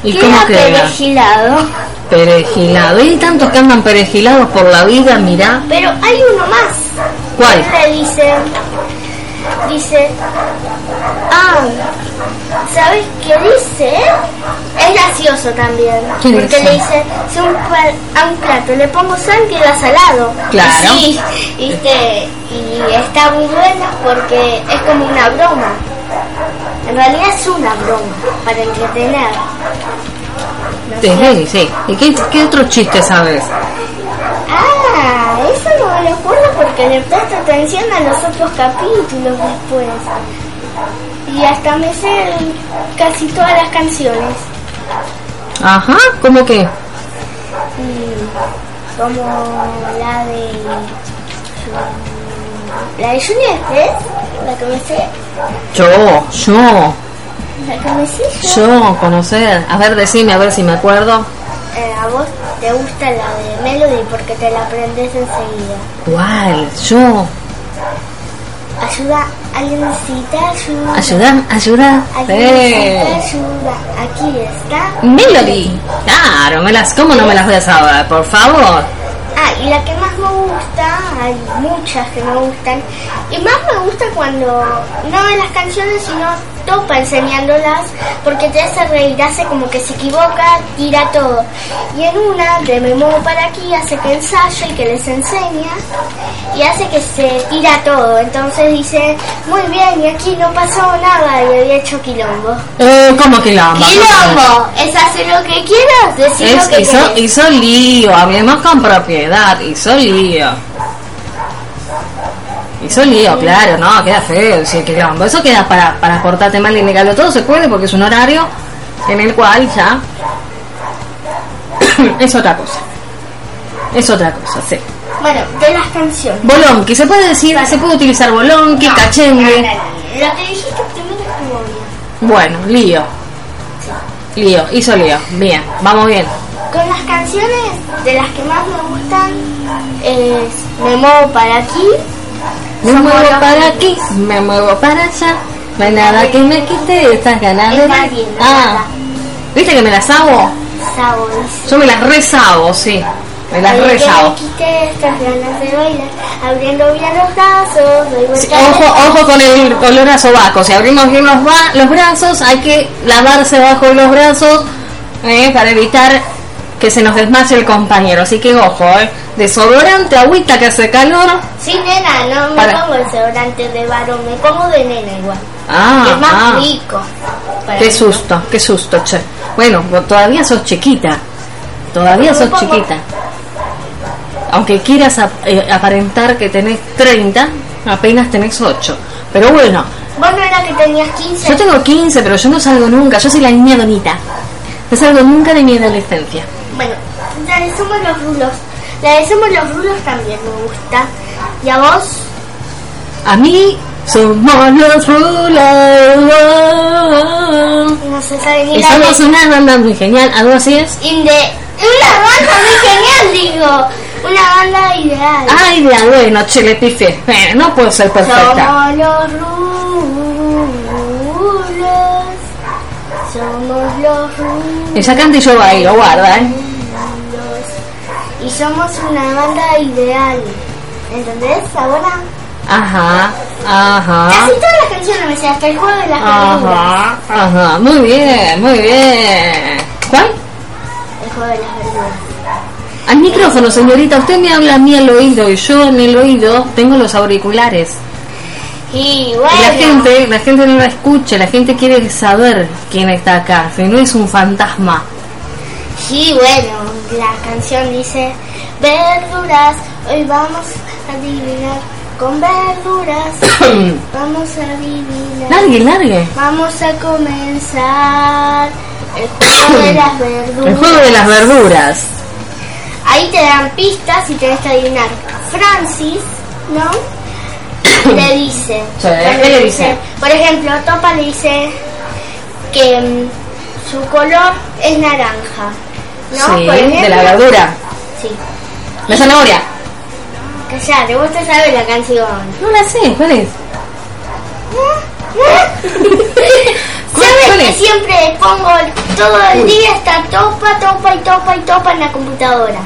¿Y queda cómo queda? perejilado. Perejilado. Y tantos que andan perejilados por la vida, mirá. Pero hay uno más. ¿Cuál? Él le dice, dice, ah, ¿sabes qué dice? Es gracioso también. ¿Qué porque dice? le dice, si un a un plato le pongo sal, queda salado. Claro. Sí, ¿viste? y está muy bueno porque es como una broma. En realidad es una broma, para entretener. ¿No sí, sí. ¿Y qué, qué otro chiste sabes? Ah, eso no me lo acuerdo porque le presto atención a los otros capítulos después. Y hasta me sé casi todas las canciones. Ajá, ¿cómo que? Y como la de. La de Juliette, la que me sé. Yo, yo, La que me sé yo. yo, conocer. A ver, decime, a ver si me acuerdo. Eh, a vos te gusta la de Melody porque te la aprendes enseguida. ¿Cuál? Yo. Ayuda, alguien necesita ayuda. Ayudar, ayudar. Alguien necesita ayuda. Aquí está. Melody. Claro, me las, ¿cómo no me las voy a saber? Por favor. Ah, y la que más me gusta, hay muchas que me gustan, y más me gusta cuando no ve las canciones, sino topa enseñándolas, porque te hace reír, hace como que se equivoca, tira todo. Y en una, de me muevo para aquí, hace que ensayo y que les enseña, y hace que se tira todo. Entonces dice, muy bien, y aquí no pasó nada, y había hecho quilombo. Eh, ¿Cómo quilombo? ¡Quilombo! Es hacer lo que quieras, decir Es, lo que hizo, hizo lío, hablemos con propiedad, hizo lío. Hizo lío, claro, no, queda feo, sí, quilombo. Eso queda para, para portarte mal y negarlo todo, se puede porque es un horario en el cual ya es otra cosa. Es otra cosa, sí. Bueno, de las canciones. Bolonqui, se puede decir, se puede utilizar bolonqui, cachengue. Lo que dijiste primero estuvo bien. Bueno, lío. Lío, hizo lío. Bien, vamos bien. Con las canciones de las que más me gustan es Me muevo para aquí. Me Somos muevo para aquí, me muevo para allá. No hay nada que me quite estas ganas de... Ah. ¿viste que me las hago? Sabo. Yo me las rezabo, sí. Me las "Ay, que rezabo. me quite estas ganas de bailar, abriendo bien los brazos, doy Sí, Ojo, ojo con el olor a sobaco. Si abrimos bien los, los brazos, hay que lavarse bajo los brazos eh, para evitar que se nos desmaye el compañero. Así que ojo, eh. Desodorante, agüita que hace calor. Sí, nena, no me Para- pongo desodorante de varón, me pongo de nena igual. Ah, es más ah. rico. Qué mí. susto, qué susto, che. Bueno, todavía sos chiquita. Todavía sos chiquita. Aunque quieras ap- eh, aparentar que tenés 30, apenas tenés 8. Pero bueno, Vos no era que tenías 15. yo tengo 15, pero yo no salgo nunca. Yo soy la niña donita. No salgo nunca de mi adolescencia. Bueno, la de Somos los Rulos. La de Somos los Rulos también me gusta. ¿Y a vos? A mí somos los rulos. No se sabe ni Y somos una banda muy genial. ¿Algo así es? Inde- Una banda muy genial, digo. Una banda ideal. Ay, de bueno, che, le pifié. Eh, no puedo ser perfecta. Somos los rulos. Somos los rulos. Ella canta y yo bailo, guarda, ¿eh? Y somos una banda ideal. ¿Entendés? Ahora. Ajá, ajá. Casi todas las canciones me sé, hasta el juego de las verduras. Ajá, ajá. Muy bien, muy bien. ¿Cuál? El juego de las verduras. Al micrófono, señorita. Usted me habla a mí al oído y yo en el oído tengo los auriculares. Y Y bueno. la gente, la gente no la escucha, la gente quiere saber quién está acá, que no es un fantasma. Sí, bueno, la canción dice verduras, hoy vamos a adivinar con verduras, vamos a adivinar. Largue, largue. Vamos a comenzar el juego de las verduras. El juego de las verduras. Ahí te dan pistas y tenés que adivinar. Francis, ¿no? le dice. Sí, cuando ¿qué le dice? Por ejemplo, Topa le dice que mm, su color es naranja. ¿No? Sí, de la verdura. Sí. La zanahoria. Callate, vos te sabes la canción. No la sé, ¿cuál es? ¿Cuál- ¿Sabes que siempre pongo todo el día está topa, topa y topa y topa en la computadora?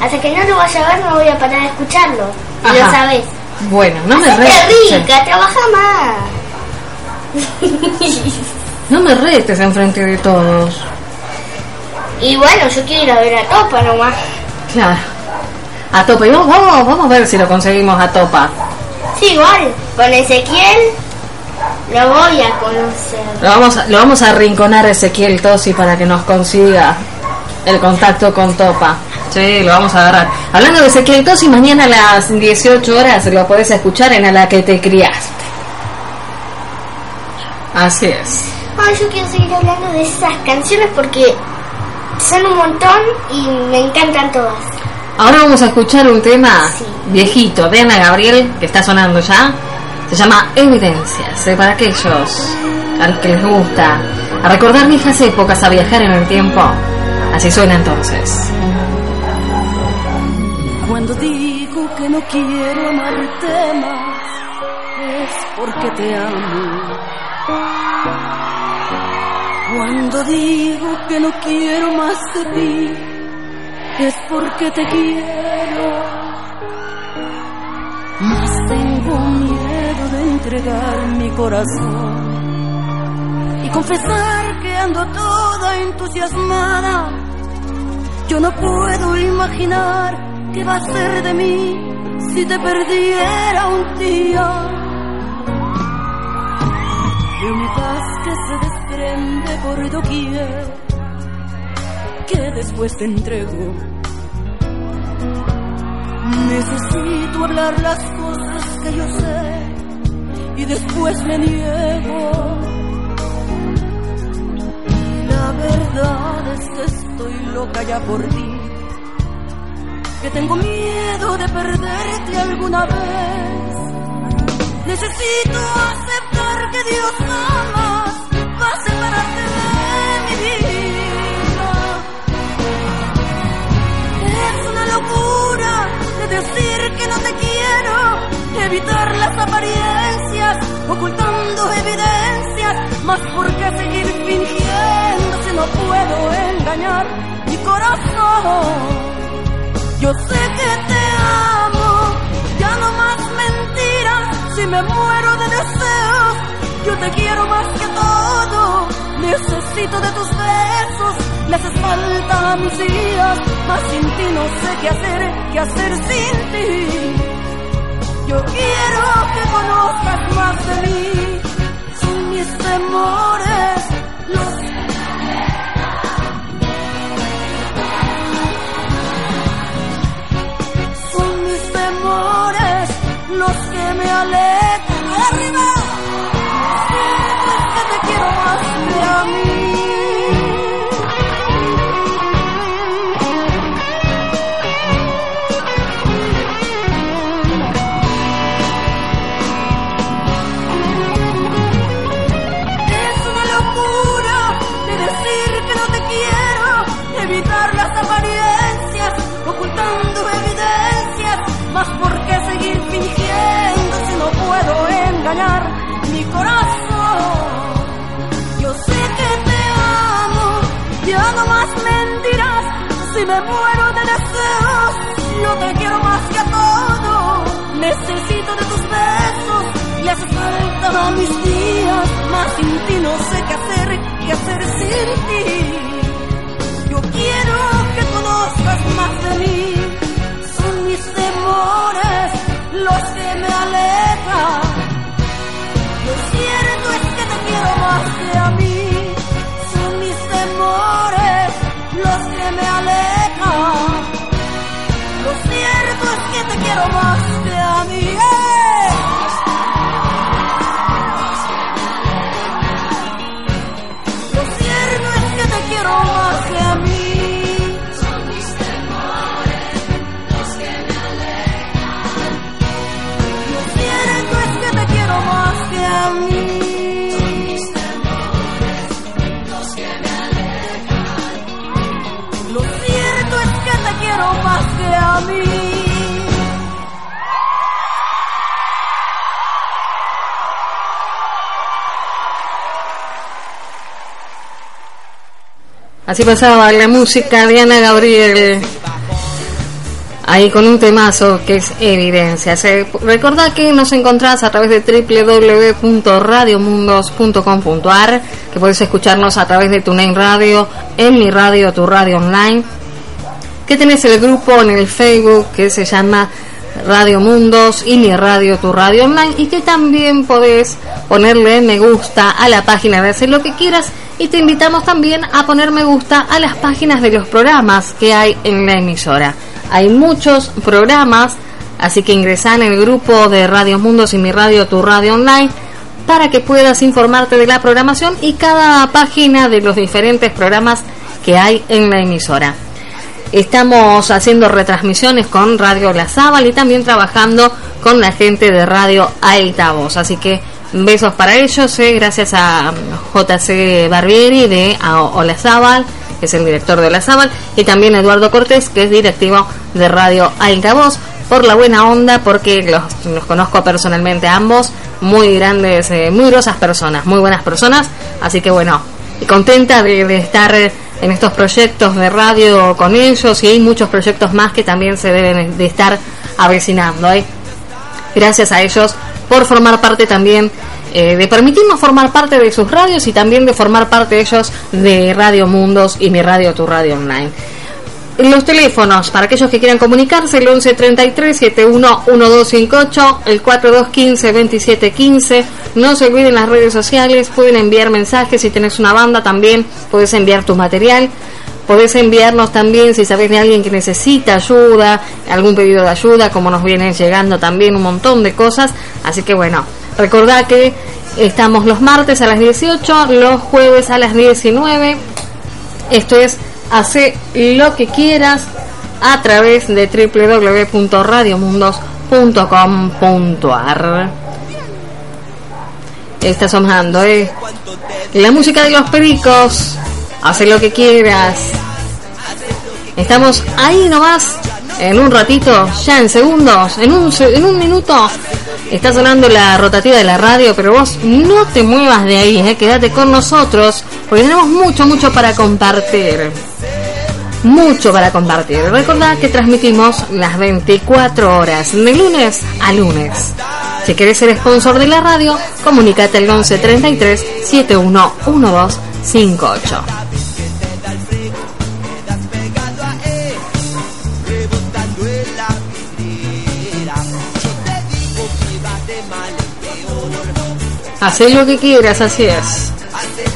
Hasta que no lo vaya a ver no voy a parar de escucharlo. Y lo sabes. Bueno, no me retes. rica, trabaja más. No me retes enfrente de todos. Y bueno, yo quiero ir a ver a Topa nomás. Claro. A topa. Y vamos, vamos, vamos a ver si lo conseguimos a topa. Sí, igual, con Ezequiel lo voy a conocer. Lo vamos, a, lo vamos a arrinconar a Ezequiel Tosi para que nos consiga el contacto con Topa. Sí, lo vamos a agarrar. Hablando de Ezequiel Tosi, mañana a las 18 horas lo podés escuchar en A la que te criaste. Así es. Ay, yo quiero seguir hablando de esas canciones porque son un montón y me encantan todas. Ahora vamos a escuchar un tema Sí. viejito de Ana Gabriel que está sonando ya. Se llama Evidencias. eh, para aquellos a los que les gusta a recordar viejas épocas, a viajar en el tiempo. Así suena entonces. Cuando digo que no quiero amarte más, es porque te amo. Cuando digo que no quiero más de ti, es porque te quiero. Mas tengo miedo de entregar mi corazón y confesar que ando toda entusiasmada. Yo no puedo imaginar qué va a ser de mí si te perdiera un día. De paz que se desprende por doquier, que después te entrego. Necesito hablar las cosas que yo sé y después me niego. La verdad es que estoy loca ya por ti. Que tengo miedo de perderte alguna vez. Necesito aceptar que Dios jamás va a separarte de mi vida. Es una locura de decir que no te quiero, evitar las apariencias, ocultando evidencias, más por qué seguir fingiendo si no puedo engañar mi corazón. Yo sé que te amo, ya no más mentiras, si me muero de deseos, yo te quiero más que todo, necesito de tus besos, le haces falta mis días, más sin ti no sé qué hacer, qué hacer sin ti. Yo quiero que conozcas más de mí, son mis temores, los los que me alejan si me muero de deseos, yo te quiero más que a todo, necesito de tus besos, le hace falta a mis días, más sin ti no sé qué hacer, qué hacer sin ti. Yo quiero que conozcas más de mí, son mis temores los que me alejan. Lo cierto es que te quiero más que a mí, Así pasaba la música de Ana Gabriel. Ahí con un temazo que es evidencia. Recordad que nos encontrás a través de www.radiomundos.com.ar, que puedes escucharnos a través de TuneIn Radio, en mi radio, tu radio online que tenés el grupo en el Facebook que se llama Radio Mundos y mi radio, tu radio online. Y que también podés ponerle me gusta a la página de hacer lo que quieras. Y te invitamos también a poner me gusta a las páginas de los programas que hay en la emisora. Hay muchos programas, así que ingresá en el grupo de Radio Mundos y mi radio, tu radio online, para que puedas informarte de la programación y cada página de los diferentes programas que hay en la emisora. Estamos haciendo retransmisiones con Radio La Sábal y también trabajando con la gente de Radio Altavoz. Así que besos para ellos, eh, gracias a JC Barbieri de Olazábal, que es el director de Olazábal, y también Eduardo Cortés, que es directivo de Radio Altavoz, por la buena onda, porque los, conozco personalmente a ambos, muy grandes, eh, muy grosas personas, muy buenas personas, así que bueno, contenta de estar en estos proyectos de radio con ellos y hay muchos proyectos más que también se deben de estar avecinando. ¿eh? Gracias a ellos por formar parte también, eh, de permitirnos formar parte de sus radios y también de formar parte ellos de Radio Mundos y mi radio, tu radio online. Los teléfonos, para aquellos que quieran comunicarse, el 11 33 71 1258, el 4215 2715. No se olviden las redes sociales, pueden enviar mensajes si tenés una banda también, puedes enviar tu material. Podés enviarnos también si sabés de alguien que necesita ayuda, algún pedido de ayuda, como nos vienen llegando también un montón de cosas. Así que bueno, recordad que estamos los martes a las 18, los jueves a las 19. Esto es Hace lo que quieras a través de www.radiomundos.com.ar. Está sonando, ¿eh? La música de los pericos. Hace lo que quieras. Estamos ahí nomás en un ratito, ya en segundos, en un, en un minuto, está sonando la rotativa de la radio, pero vos no te muevas de ahí, eh, quédate con nosotros, porque tenemos mucho, mucho para compartir. Mucho para compartir. Recordad que transmitimos las 24 horas, de lunes a lunes. Si querés ser sponsor de la radio, comunícate al 11 33 71 12 58. Que quieras. Haz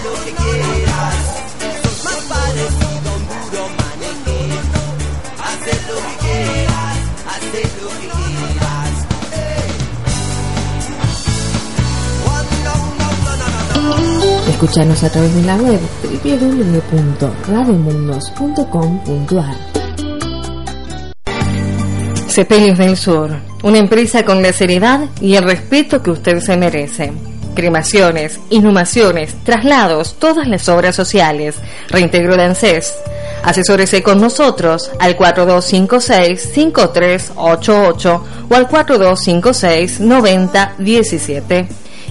lo que quieras. Escuchanos a través de la web www.radiomundos.com.ar Sepelios del Sur, una empresa con la seriedad y el respeto que usted se merece. Cremaciones, inhumaciones, traslados, todas las obras sociales, reintegro de ANSES. Asesórese con nosotros al 4256-5388 o al 4256-9017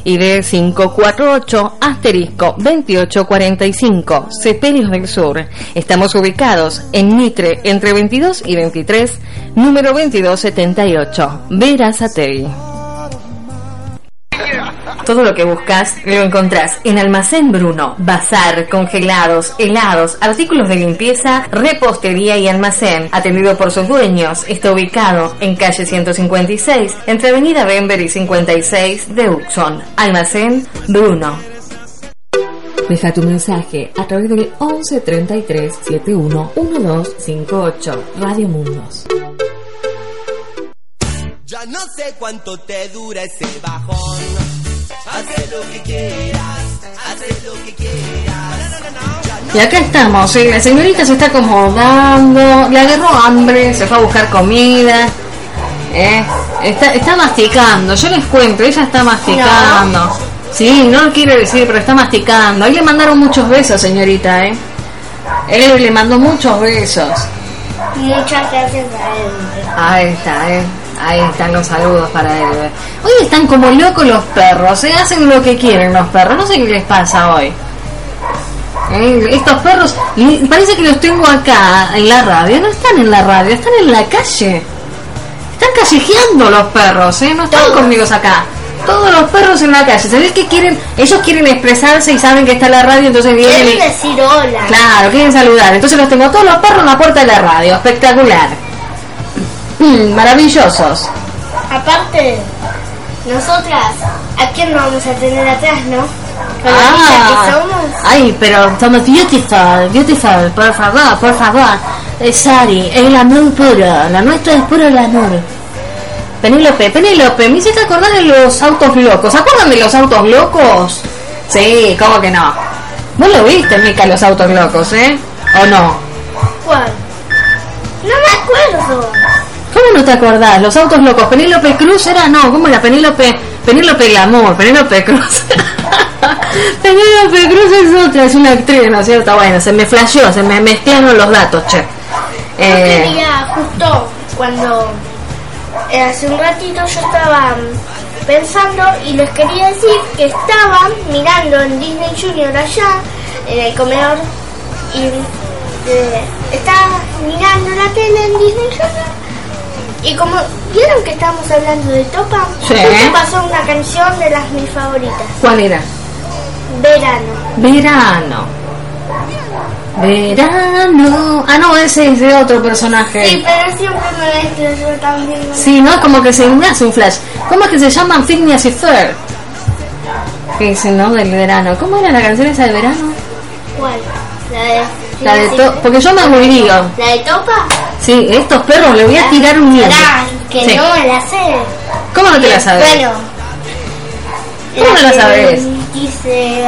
y de 548 asterisco 2845 Cepelios del Sur. Estamos ubicados en Mitre entre 22 y 23, número 2278, Verazatei. Todo lo que buscas lo encontrás en Almacén Bruno, bazar, congelados, helados, artículos de limpieza, repostería y almacén. Atendido por sus dueños, está ubicado en calle 156, entre Avenida Bember y 56 de Uxon. Almacén Bruno. Deja tu mensaje a través del 11 33 71 1258 Radio Mundos. Ya no sé cuánto te dura ese bajón. Haz lo que quieras. Haz lo que quieras. Y acá estamos, ¿eh? la señorita se está acomodando, le agarró hambre, se fue a buscar comida, ¿eh? está, está masticando, yo les cuento, ella está masticando. Sí, no lo quiere decir, pero está masticando. Ahí le mandaron muchos besos, señorita, ¿eh? Él le mandó muchos besos. Muchas gracias a él. Ahí está, ¿eh? Ahí están los saludos para él. ¿eh? Hoy están como locos los perros, ¿eh? Hacen lo que quieren los perros, no sé qué les pasa hoy. Eh, Estos perros, parece que los tengo acá en la radio. No están en la radio, están en la calle. Están callejeando los perros, ¿eh? No están conmigo acá. Todos los perros en la calle. ¿Sabés qué quieren? Ellos quieren expresarse y saben que está la radio, entonces vienen Quieren decir hola. Claro, quieren saludar. Entonces los tengo todos los perros en la puerta de la radio. Espectacular. Mm, Maravillosos. Aparte, nosotras, ¿a quién no vamos a tener atrás, no? Con la niña que somos. Ah. Ay, pero somos beautiful, beautiful, por favor, por favor. Eh, Sari, es el amor puro, la nuestra es puro el amor. Penélope, Penélope, me hiciste acordar de los autos locos. ¿Se acuerdan de los autos locos? Sí, ¿cómo que no? Vos lo viste, Mica, los autos locos, ¿eh? ¿O no? ¿Cuál? No me acuerdo. ¿Cómo no te acordás? Los autos locos. Penélope Cruz era, no, ¿cómo era? Penélope, Penélope Glamour, Penélope Cruz. Penélope Cruz es otra, es una actriz, ¿no es cierto? Bueno, se me flasheó, se me mezclaron los datos, che. Yo Eh, quería, justo cuando eh, hace un ratito yo estaba pensando y les quería decir que estaba mirando en Disney Junior allá, en el comedor, y eh, estaba mirando la tele en Disney Junior. Y como vieron que estábamos hablando de Topa, Sí. pasó una canción de las mis favoritas, ¿Cuál era? Verano. Verano. Verano. Ah, no, ese es de otro personaje. Sí, pero siempre me mezclo yo también. Sí, ¿no? Como que se me hace un flash. ¿Cómo es que se llaman Phineas y Ferb? Que dicen, ¿no? Del verano. ¿Cómo era la canción esa de verano? ¿Cuál? La de... La de to Porque yo me aburrí. ¿La de Topa? Sí, estos perros le voy a tirar un miedo. Que Sí. no me la sé. ¿Cómo no te la sabes? Bueno. ¿Cómo no la sabes? Dice,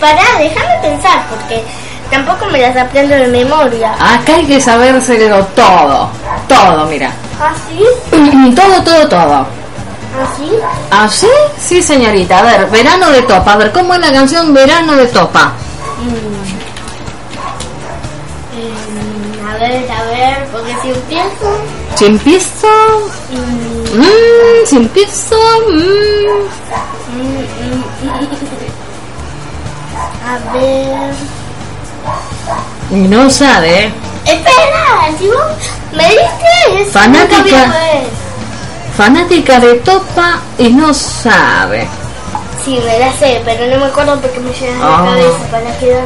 pará, déjame pensar, porque tampoco me las aprendo de memoria. Acá hay que sabérselo todo. Todo, mira. ¿Ah, sí? todo, todo, todo. ¿Ah, sí? ¿Ah, sí? Señorita. A ver, verano de topa. A ver, ¿cómo es la canción Verano de topa? Mm, a ver, a ver, porque si empiezo... Si empiezo... mm, Mmm, si empiezo... Mmm. mm, mm, mm. A ver... Y no sabe. Espera, si vos me diste Fanática. poder. Fanática de topa y no sabe. Sí, me la sé, pero no me acuerdo porque me llega a Ah. la cabeza para quedar...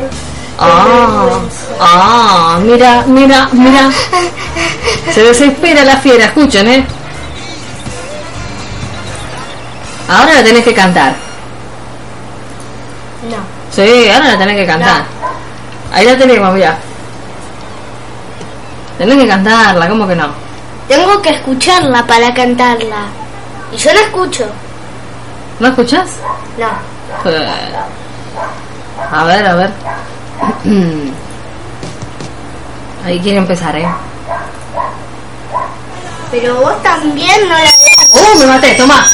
Ah, ah, mira, mira, mira. Se desespera la fiera, escuchen, ¿eh? Ahora la tenés que cantar. No. Sí, ahora la tenés que cantar. Ahí la tenemos, mira. Tenés que cantarla, ¿cómo que no? Tengo que escucharla para cantarla. Y yo no escucho. ¿No escuchás? No. Eh, A ver, a ver. Ahí quiere empezar, ¿eh? Pero vos también no la ¡Uh, me maté! Toma.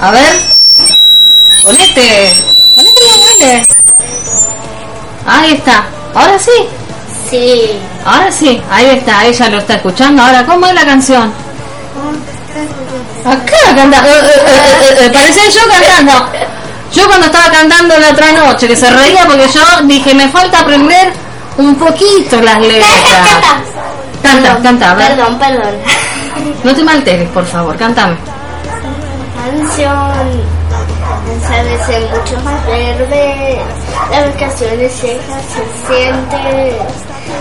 A ver. Ponete. Ponete la dale. Ahí está. Ahora sí. Sí. Ahora sí. Ahí está. Ella lo está escuchando. Ahora, ¿cómo es la canción? Acá canta. Eh, eh, eh, parece yo cantando. Yo cuando estaba cantando la otra noche, que se reía porque yo dije, me falta aprender un poquito las letras. Canta, canta, a ver. Perdón, perdón. No te malteres, por favor, cántame. Canción. Sabes en mucho más verde. Las vacaciones se siente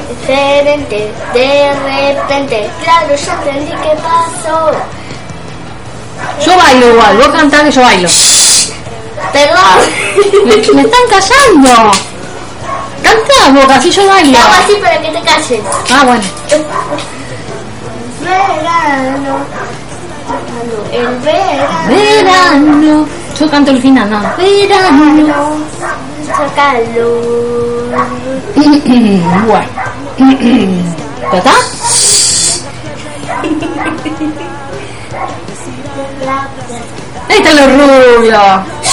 diferente. De repente, claro, ya entendí qué pasó. Yo bailo igual, vos cantás que yo bailo. Perdón. Me, me están callando. Cantá vos, así yo bailo. Hago así para que te calles. Ah, bueno. Verano. El verano. Verano. Yo canto el final, no. Verano. Calor. bueno. ¿Ya está? Ahí están los rubios.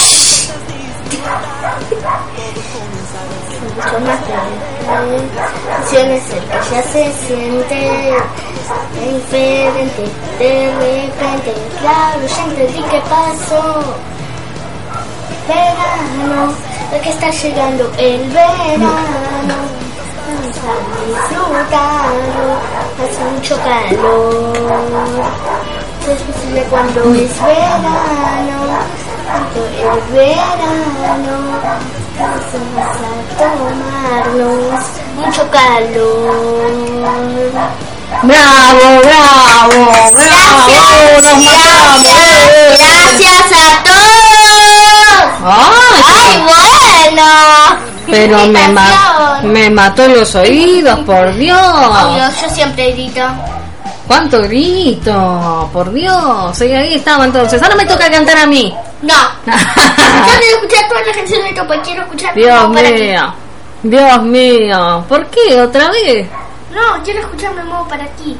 Verde. Canciones el que ya se siente diferente. De repente, claro, ya entendí qué pasó. Verano, porque está llegando el verano. Vamos a disfrutarlo, hace mucho calor. Es posible cuando es verano, cuando es verano. Vamos a tomarnos mucho calor. Bravo, bravo, bravo. Nos matamos. eh. Gracias a todos. Ay, Ay, bueno. pero me, ma- me mató los oídos, por Dios. Yo siempre grito. ¿Cuánto grito? Por Dios. Y ahí estaba entonces. Ahora me toca cantar a mí. No. Yo quiero escuchar todas las canciones de Topo. Quiero escuchar Dios Memo para mío. Dios mío. ¿Por qué? ¿Otra vez? No, quiero escuchar Me muevo para aquí.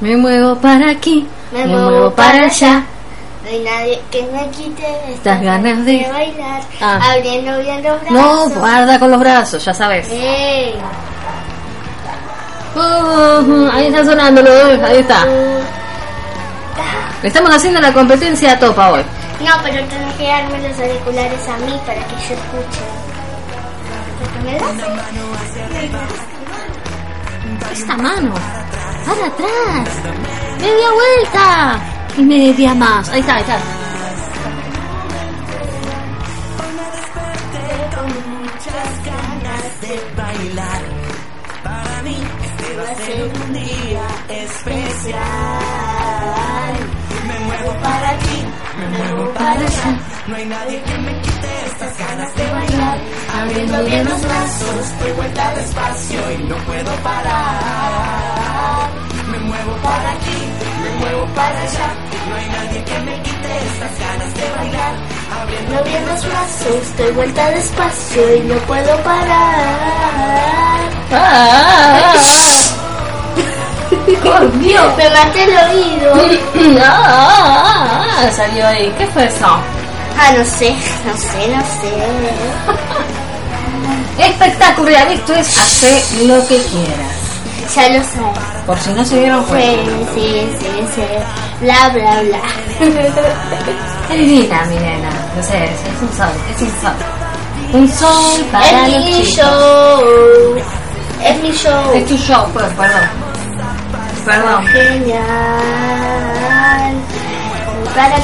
Me muevo para aquí. Me, Me muevo para allá. No hay nadie que me quite Estas ganas de- bailar. Ah. Abriendo bien los brazos. No, guarda con los brazos, ya sabes. Ey. Ahí está sonando, lo- ahí está. Estamos haciendo la competencia a topa hoy. No, pero tenés que darme los auriculares a mí para que yo escuche. ¿Me das? Esta mano. Para atrás. Media vuelta. Y media más. Ahí está, ahí está. Un día especial. Me muevo para aquí, me muevo para allá. No hay nadie que me quite estas ganas de bailar. Abriendo bien los brazos, doy vuelta despacio y no puedo parar. Me muevo para aquí, me muevo para allá. No hay nadie que me quite estas ganas de bailar. Abriendo bien los brazos, doy vuelta despacio y no puedo parar. Ah, Por Dios. Me maté el oído. Ah, ah, ah, salió ahí. ¿Qué fue eso? Ah, no sé, no sé, no sé. Espectacular. Esto es hacer lo que quieras. Ya lo sé. Por si no se dieron Sí, cuenta. sí, sí, sí. Bla, bla, bla. Es divina, mi nena. No sé, es, un sol, es un sol. Un sol para Es mi show. Es mi show. Es tu show, pues, perdón. Perdón. Genial. Para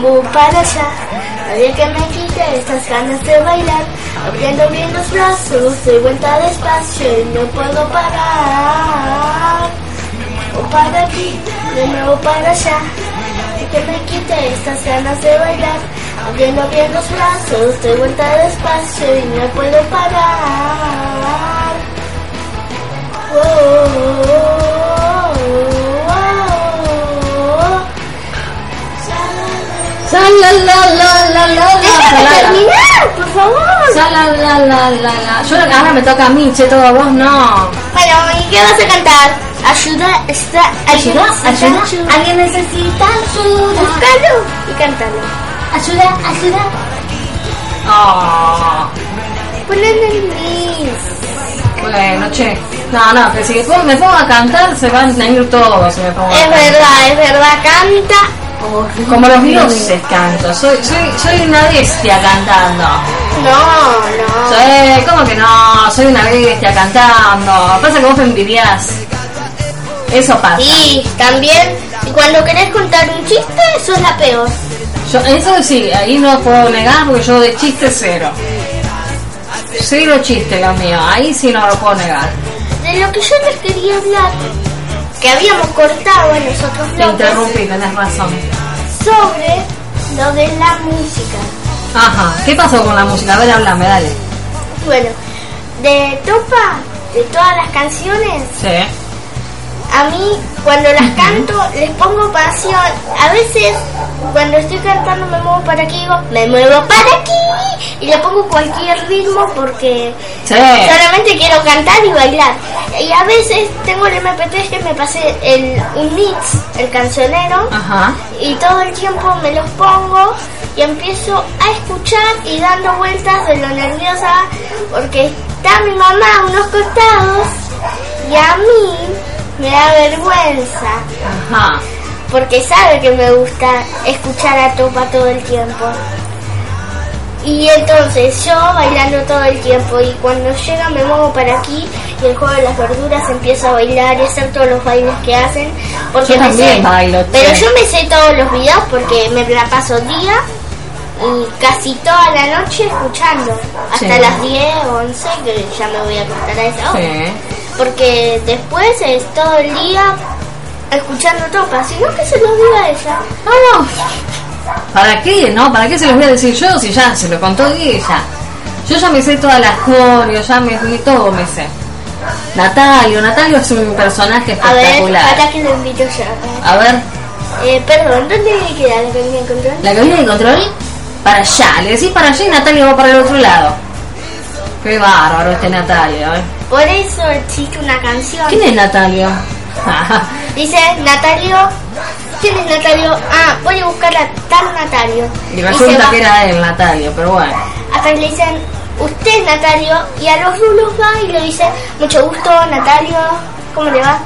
voy para allá. Nadie que me quite estas ganas de bailar. Abriendo bien los brazos, doy vuelta despacio y no puedo parar. Voy para aquí, de nuevo para allá. Nadie que me quite estas ganas de bailar. Abriendo bien los brazos, doy vuelta despacio y no puedo parar. Por favor. Sa la la la la. Yo ahora me toca a mí, che, todo a vos no. Bueno, ¿y qué vas a cantar? Ayuda, está, Ayuda, ayuda, Alguien necesita ayuda. Búscalo y cántalo. Ayuda, ayuda. Oh. Ponle mis. Bueno, che. No, no, que si me pongo a cantar se van a ir todos si me pongo Es verdad, es verdad, canta. Como los dioses canto. Soy, soy, soy una bestia cantando. No, no. Sí, ¿cómo que no? Soy una bestia cantando. Pasa que vos me envidias. Eso pasa. Sí, también. Y cuando querés contar un chiste, sos la peor. Yo, eso sí, ahí no puedo negar porque yo de chiste cero. Cero chiste lo mío, ahí sí no lo puedo negar. De lo que yo les quería hablar, que habíamos cortado en los otros Te bloques, interrumpí, tenés razón. sobre lo de la música. Ajá, ¿qué pasó con la música? A ver, hablame, dale. Bueno, de Topa, de todas las canciones, Sí. A mí cuando las canto les pongo pasión. A veces cuando estoy cantando me muevo para aquí, digo, me muevo para aquí y le pongo cualquier ritmo porque Sí. solamente quiero cantar y bailar. Y a veces tengo el MP3 que me pasé el, un mix, el cancionero, Ajá. y todo el tiempo me los pongo y empiezo a escuchar y dando vueltas de lo nerviosa porque está mi mamá a unos costados y a mí me da vergüenza Ajá. porque sabe que me gusta escuchar a Topa todo el tiempo. Y entonces yo bailando todo el tiempo y cuando llega me muevo para aquí y el juego de las verduras empieza a bailar y hacer todos los bailes que hacen. Porque Yo también sé- bailo, Pero yo me sé todos los videos porque me la paso día y casi toda la noche escuchando. Hasta Sí. las 10 o 11 que ya me voy a acostar a esa hora. Sí. Porque después es todo el día escuchando topas, sino que se lo diga ella. No, no. ¿Para qué? ¿No? ¿Para qué se los voy a decir yo si ya se lo contó ella? Yo ya me sé todas las coreos, ya me, me- todo me sé. Natalio, Natalio es un personaje A ver, espectacular. acá que lo invito ya. A ver, Eh, perdón, ¿dónde queda la cabina de control? la cabina de control, para allá. Le decís para allá y Natalia va para el otro lado. Qué bárbaro este Natalio, ¿eh? Por eso existe una canción. ¿Quién es Natalio? Dice Natalio. ¿Quién es Natalio? Ah, voy a buscar a tal Natalio. y resulta que era él, Natalio, pero bueno. Hasta que le dicen, usted es Natalio, y a los rulos va y le dice, mucho gusto, Natalio, ¿cómo le va?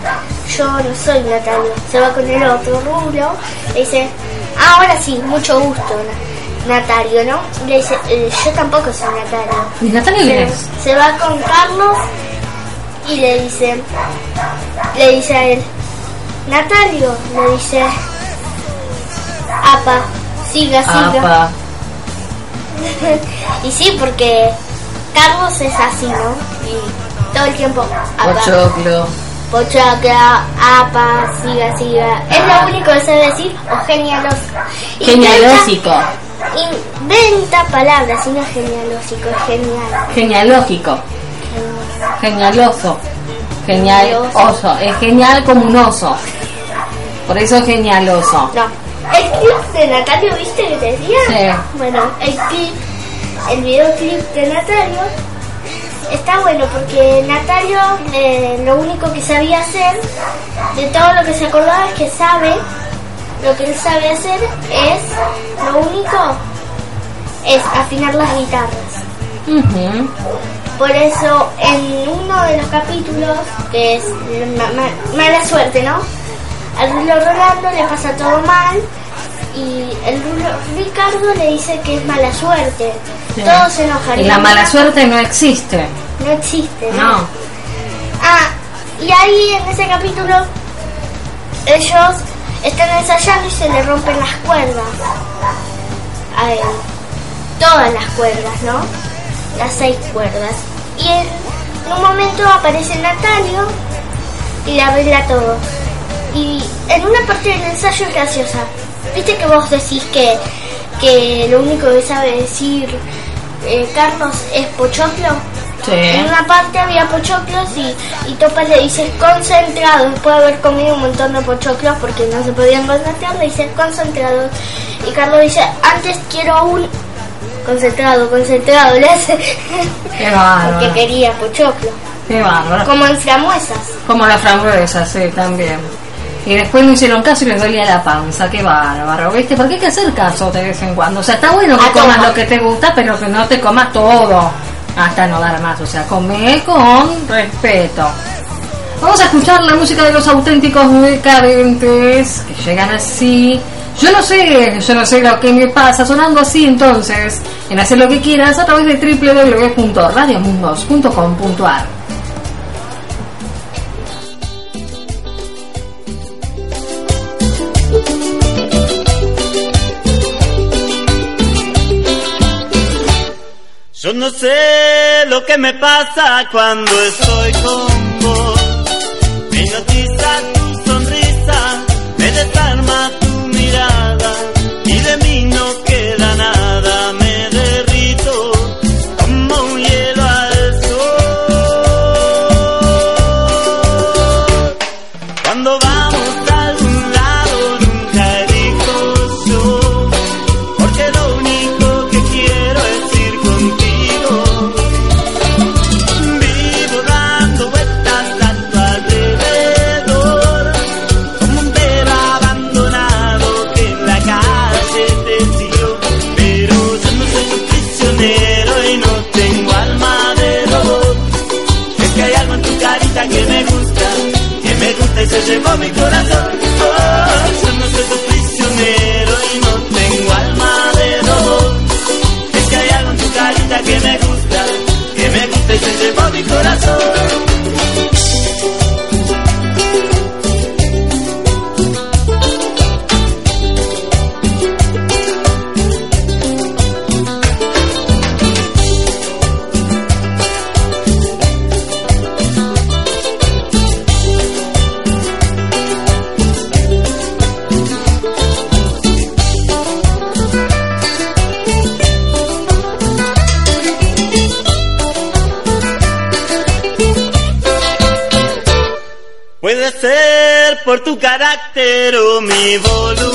Yo no soy Natalio. Se va con el otro rulo, le dice, ah, ahora sí, mucho gusto, Na- Natalio, ¿no? Y le dice, "Eh, yo tampoco soy Natalio. ¿Y Natalio quién es? se va con Carlos y le dice, le dice a él, Natalio, le dice, apa, siga, siga. Apa. y sí, porque Carlos es así, ¿no? Y todo el tiempo, apa, Pochoclo. apa, siga, siga. Es lo único que sabe decir, o genialoso. Genealógico. Inventa palabras, y no es genealógico, es genial. Genealógico. Genialoso. Genial oso. Es genial como un oso. Por eso es genialoso. No. El clip de Natalio, ¿viste que te decía? Sí. Bueno, el clip, el videoclip de Natalio está bueno porque Natalio eh, lo único que sabía hacer, de todo lo que se acordaba es que sabe, lo que él sabe hacer es, lo único es afinar las guitarras. Ujú. Por eso en uno de los capítulos, que es ma- ma- mala suerte, ¿no? Al Rulo Rolando le pasa todo mal y el Rulo Ricardo le dice que es mala suerte. Sí. Todos se enojan. Y la mala suerte no existe. No existe. No. Ah, y ahí en ese capítulo ellos están ensayando y se le rompen las cuerdas a él. Todas las cuerdas, ¿no? Las seis cuerdas. Y en, un momento aparece Natalio y le arregla todo. Y en una parte del ensayo es graciosa. ¿Viste que vos decís que, que lo único que sabe decir eh, Carlos es pochoclo? En una parte había pochoclos y, y Topa le dice concentrado, después de haber comido un montón de pochoclos porque no se podían concentrar, le dice concentrado. Y Carlos dice, antes quiero un concentrado, concentrado, le hace Qué bárbaro. porque quería pochoclo. Qué bárbaro. Como en frambuesas. Como la frambuesa, sí, también. Y después no hicieron caso y les dolía la panza. Qué bárbaro, ¿viste? Porque hay que hacer caso de vez en cuando. O sea, está bueno que A comas lo que te gusta, pero que no te comas todo. Hasta no dar más. O sea, come con respeto. Vamos a escuchar la música de los auténticos decadentes que llegan así. Yo no sé, yo no sé lo que me pasa sonando así entonces en hacer lo que quieras a través de www.radiomundos.com.ar. Yo no sé lo que me pasa cuando estoy con evolution.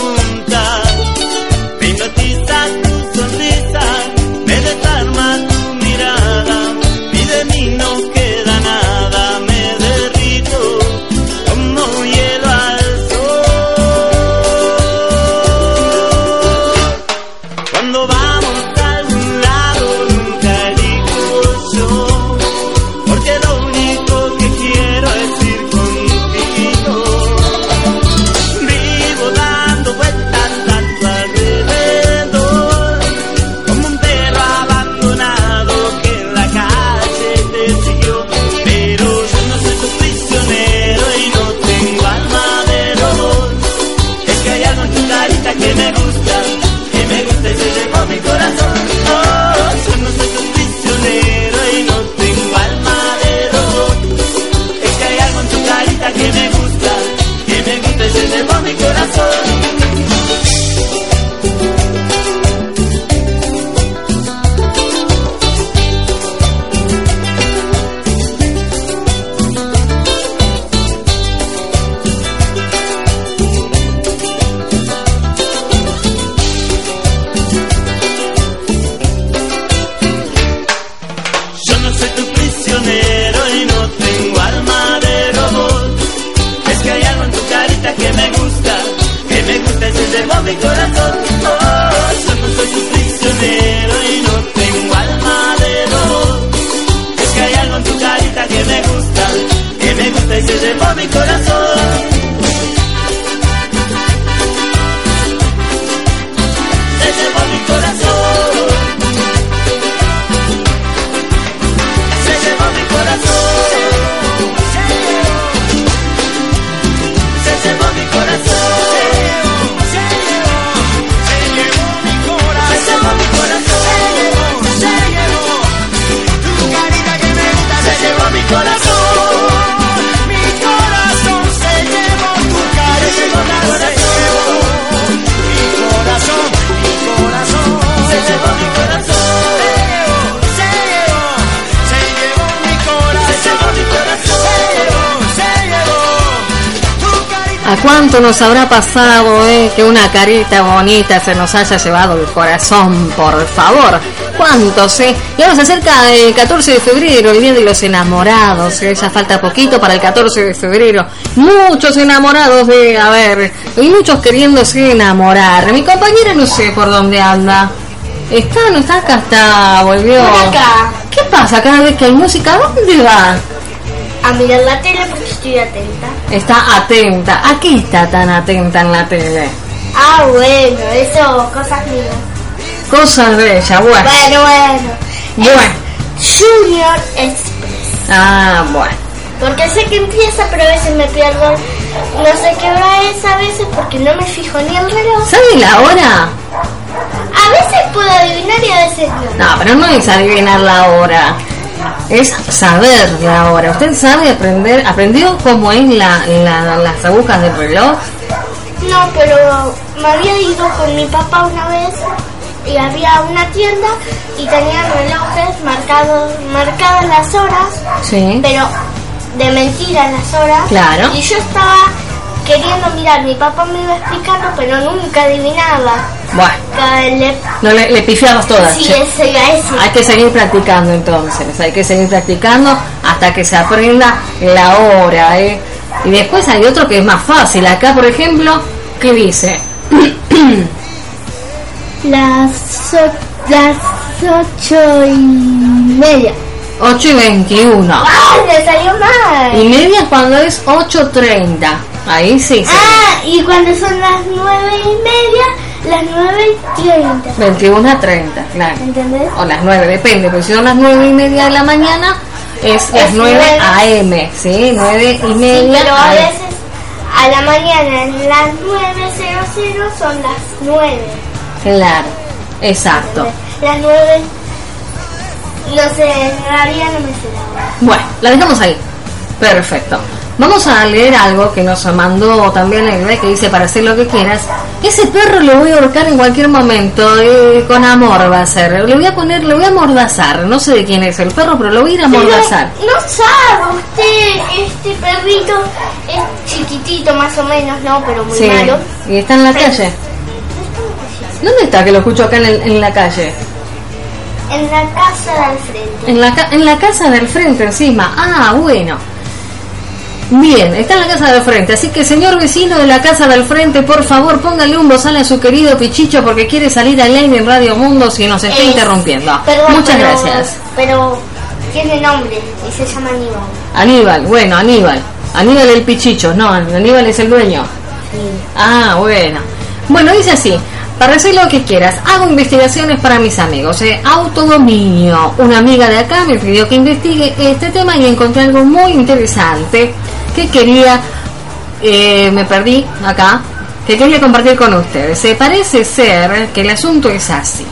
Cuánto nos habrá pasado eh, que una carita bonita se nos haya llevado el corazón, por favor? ¿Cuántos, eh? Y ahora se acerca el 14 de febrero, el Día de los Enamorados, eh, ya falta poquito para el 14 de febrero. Muchos enamorados de, a ver, y muchos queriéndose enamorar. Mi compañera no sé por dónde anda. ¿Está? ¿No está? Acá está, volvió. Por acá. ¿Qué pasa cada vez que hay música? ¿Dónde va? A mirar la tele porque estoy atenta. Está atenta. ¿A qué está tan atenta en la tele? Ah, bueno, eso, cosas mías. Cosas de ella, bueno. Bueno, bueno. Bueno. Junior Express. Ah, bueno. Porque sé que empieza, pero a veces me pierdo. No sé qué hora es a veces porque no me fijo ni el reloj. ¿Sabe la hora? A veces puedo adivinar y a veces no. No, pero no es adivinar la hora. Es saber la hora. ¿Usted sabe aprender? ¿Aprendió cómo es la, la- las agujas del reloj? No, pero me había ido con mi papá una vez y había una tienda y tenían relojes marcados, marcadas las horas, Sí. pero de mentira las horas. Claro. Y yo estaba queriendo mirar, mi papá me iba explicando, pero nunca adivinaba. Bueno, no le, le pifiamos todas. Sí, ese. Hay que seguir practicando entonces, hay que seguir practicando hasta que se aprenda la hora, ¿eh? Y después hay otro que es más fácil. Acá, por ejemplo, ¿qué dice? Las, o- las ocho y media. 8 y 21. ¡Ah! Me salió mal. Y media cuando es 8.30. Ahí sí, sí. Ah, y cuando son las nueve y media, las nueve y treinta. 21 a 30, claro. ¿Entendés? O las 9, depende. Porque si son las 9 y media de la mañana, es las Es 9 nueve. AM. ¿Sí? 9 y Sí, media pero a veces a la mañana en las 9.00 son las 9. Claro, exacto. Las 9, no sé, en realidad no me sé. Bueno, la dejamos ahí. Perfecto. Vamos a leer algo que nos mandó también el que dice para hacer lo que quieras. Ese perro lo voy a ahorcar en cualquier momento, eh, con amor va a ser. Le voy a poner, le voy a amordazar. No sé de quién es el perro, pero lo voy a ir a amordazar. Pero no sabe usted, este perrito es chiquitito más o menos, ¿no? Pero muy Sí, malo. y está en la Pero- calle. ¿Dónde está que lo escucho acá en, el- en la calle? En la casa de al frente. En la, en la casa del frente encima. Ah, bueno. Bien, está en la casa del frente. Así que, señor vecino de la casa del frente, por favor, póngale un bozal a su querido Pichicho porque quiere salir al aire en Radio Mundo si nos está Es- interrumpiendo. Perdón, Muchas pero- gracias. Pero tiene nombre y se llama Aníbal. Aníbal, bueno, Aníbal. Aníbal el Pichicho, no, Aníbal es el dueño. Ah, bueno. Bueno, dice así. Para hacer lo que quieras, hago investigaciones para mis amigos. ¿eh? Autodominio. Una amiga de acá me pidió que investigue este tema y encontré algo muy interesante que quería, eh, me perdí acá, que quería compartir con ustedes. Se parece ser que el asunto es así.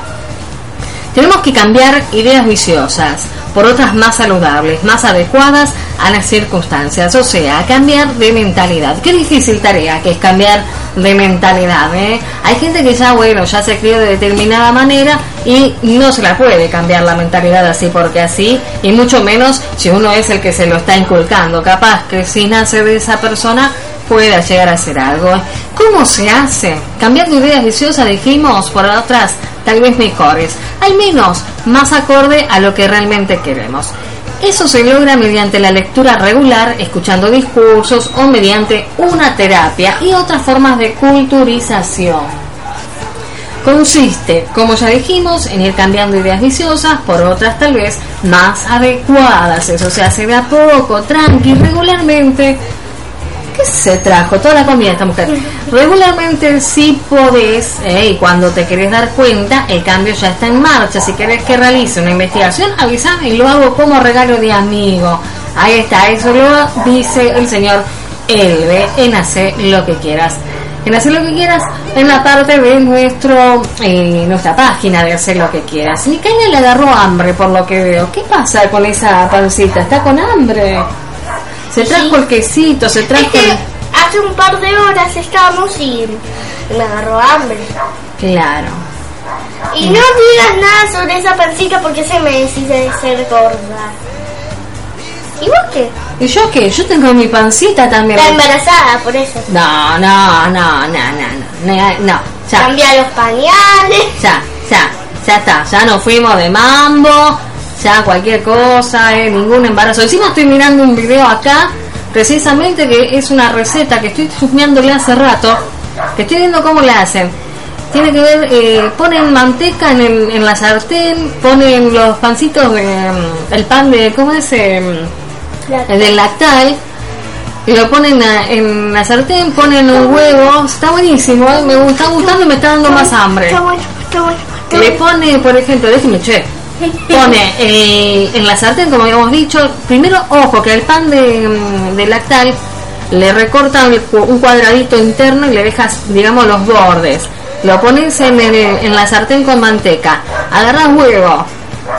Tenemos que cambiar ideas viciosas por otras más saludables, más adecuadas a las circunstancias, o sea, cambiar de mentalidad. Qué difícil tarea que es cambiar de mentalidad. ¿eh? Hay gente que ya, bueno, ya se crió de determinada manera y no se la puede cambiar la mentalidad así porque así, y mucho menos si uno es el que se lo está inculcando. Capaz que si nace de esa persona pueda llegar a hacer algo. ¿Cómo se hace? Cambiando ideas viciosas, dijimos, por otras tal vez mejores, al menos más acorde a lo que realmente queremos. Eso se logra mediante la lectura regular, escuchando discursos o mediante una terapia y otras formas de culturización. Consiste, como ya dijimos, en ir cambiando ideas viciosas por otras tal vez más adecuadas. Eso se hace de a poco, tranqui, regularmente. ¿Qué se trajo? Toda la comida esta mujer. Regularmente sí podés, eh, y cuando te querés dar cuenta, el cambio ya está en marcha. Si querés que realice una investigación, avísame y lo hago como regalo de amigo. Ahí está, eso lo dice el señor Elbe en Hacer lo que quieras. En Hacer lo que quieras, en la parte de nuestro eh, nuestra página de Hacer lo que quieras. Micaela le agarró hambre por lo que veo. ¿Qué pasa con esa pancita? ¿Está con hambre? Se trajo el quesito, se trajo el... hace un par de horas estábamos y me agarró hambre. Claro. Y no digas nada sobre esa pancita porque se me decide ser gorda. ¿Y vos qué? ¿Y yo qué? Yo tengo mi pancita también. Está embarazada, por eso. No, no, no, no, no, no, no, no, ya, Cambia los pañales. ya, ya, ya está, ya nos fuimos de mambo, ya cualquier cosa, eh, ningún embarazo. Encima estoy mirando un video acá, precisamente que es una receta que estoy chusmeándole hace rato, que estoy viendo cómo la hacen. Tiene que ver, eh, ponen manteca en, el- en la sartén, ponen los pancitos de, mm, el pan de, ¿cómo es? Em, el del lactal y lo ponen a- en la sartén, ponen un huevo, está buenísimo, ¿eh? me está gustando y me está dando más hambre. Está bueno, está bueno. Le pone, por ejemplo, déjeme che, pone eh, en la sartén, como habíamos dicho, primero, ojo, que el pan de, mm, de lactal le recorta un cu- un cuadradito interno y le dejas, digamos, los bordes. Lo pones en, el- en la sartén con manteca, agarras huevo,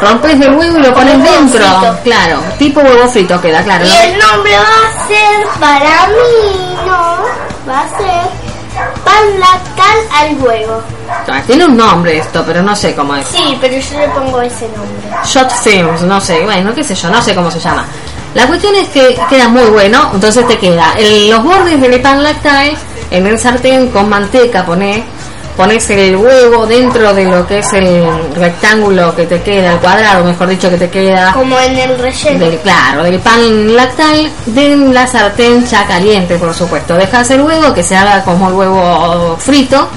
rompes el huevo y lo pones dentro. frito. Claro, tipo huevo frito queda, claro. Y el nombre va a ser para mí, no, va a ser pan lactal al huevo. Ah, Tiene un nombre esto, pero no sé cómo es. Sí, pero yo le pongo ese nombre. Shot Films, no sé, bueno, qué sé yo, no sé cómo se llama. La cuestión es que queda muy bueno, entonces te queda el- los bordes del pan lactal en el sartén con manteca, poné, pones el huevo dentro de lo que es el rectángulo que te queda, el cuadrado, mejor dicho, que te queda Como en el relleno. del, claro, del pan lactal de la sartén ya caliente, por supuesto. Dejas el huevo que se haga como el huevo frito.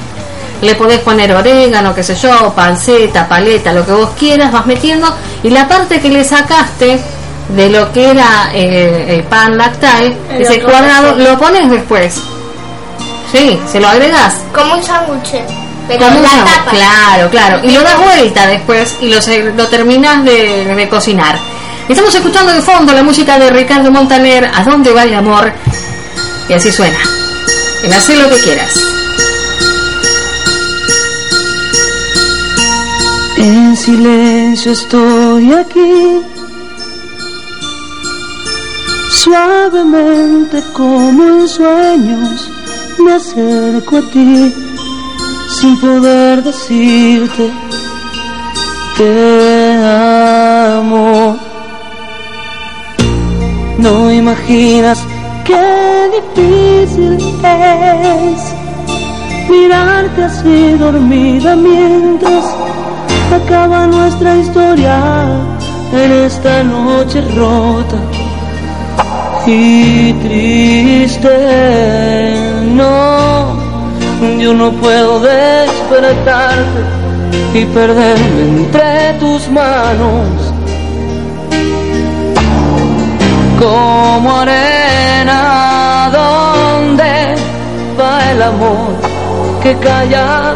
Le podés poner orégano, qué sé yo, panceta, paleta, lo que vos quieras, vas metiendo. Y la parte que le sacaste de lo que era eh, el pan lactal, El ese cuadrado, lo pones después. Sí, se lo agregas. Como un sándwich. Pero Como un la sándwich, tapa. Claro, claro. Y lo das vuelta después y lo, lo terminas de, de cocinar. Estamos escuchando de fondo la música de Ricardo Montaner, ¿A dónde va el amor? Y así suena. En hacer lo que quieras. En silencio estoy aquí, suavemente como en sueños me acerco a ti. sin poder decirte te amo. No imaginas qué difícil es mirarte así dormida mientras acaba nuestra historia en esta noche rota y triste. No, yo no puedo despertarte y perderme entre tus manos. Como arena, ¿dónde va el amor que calla,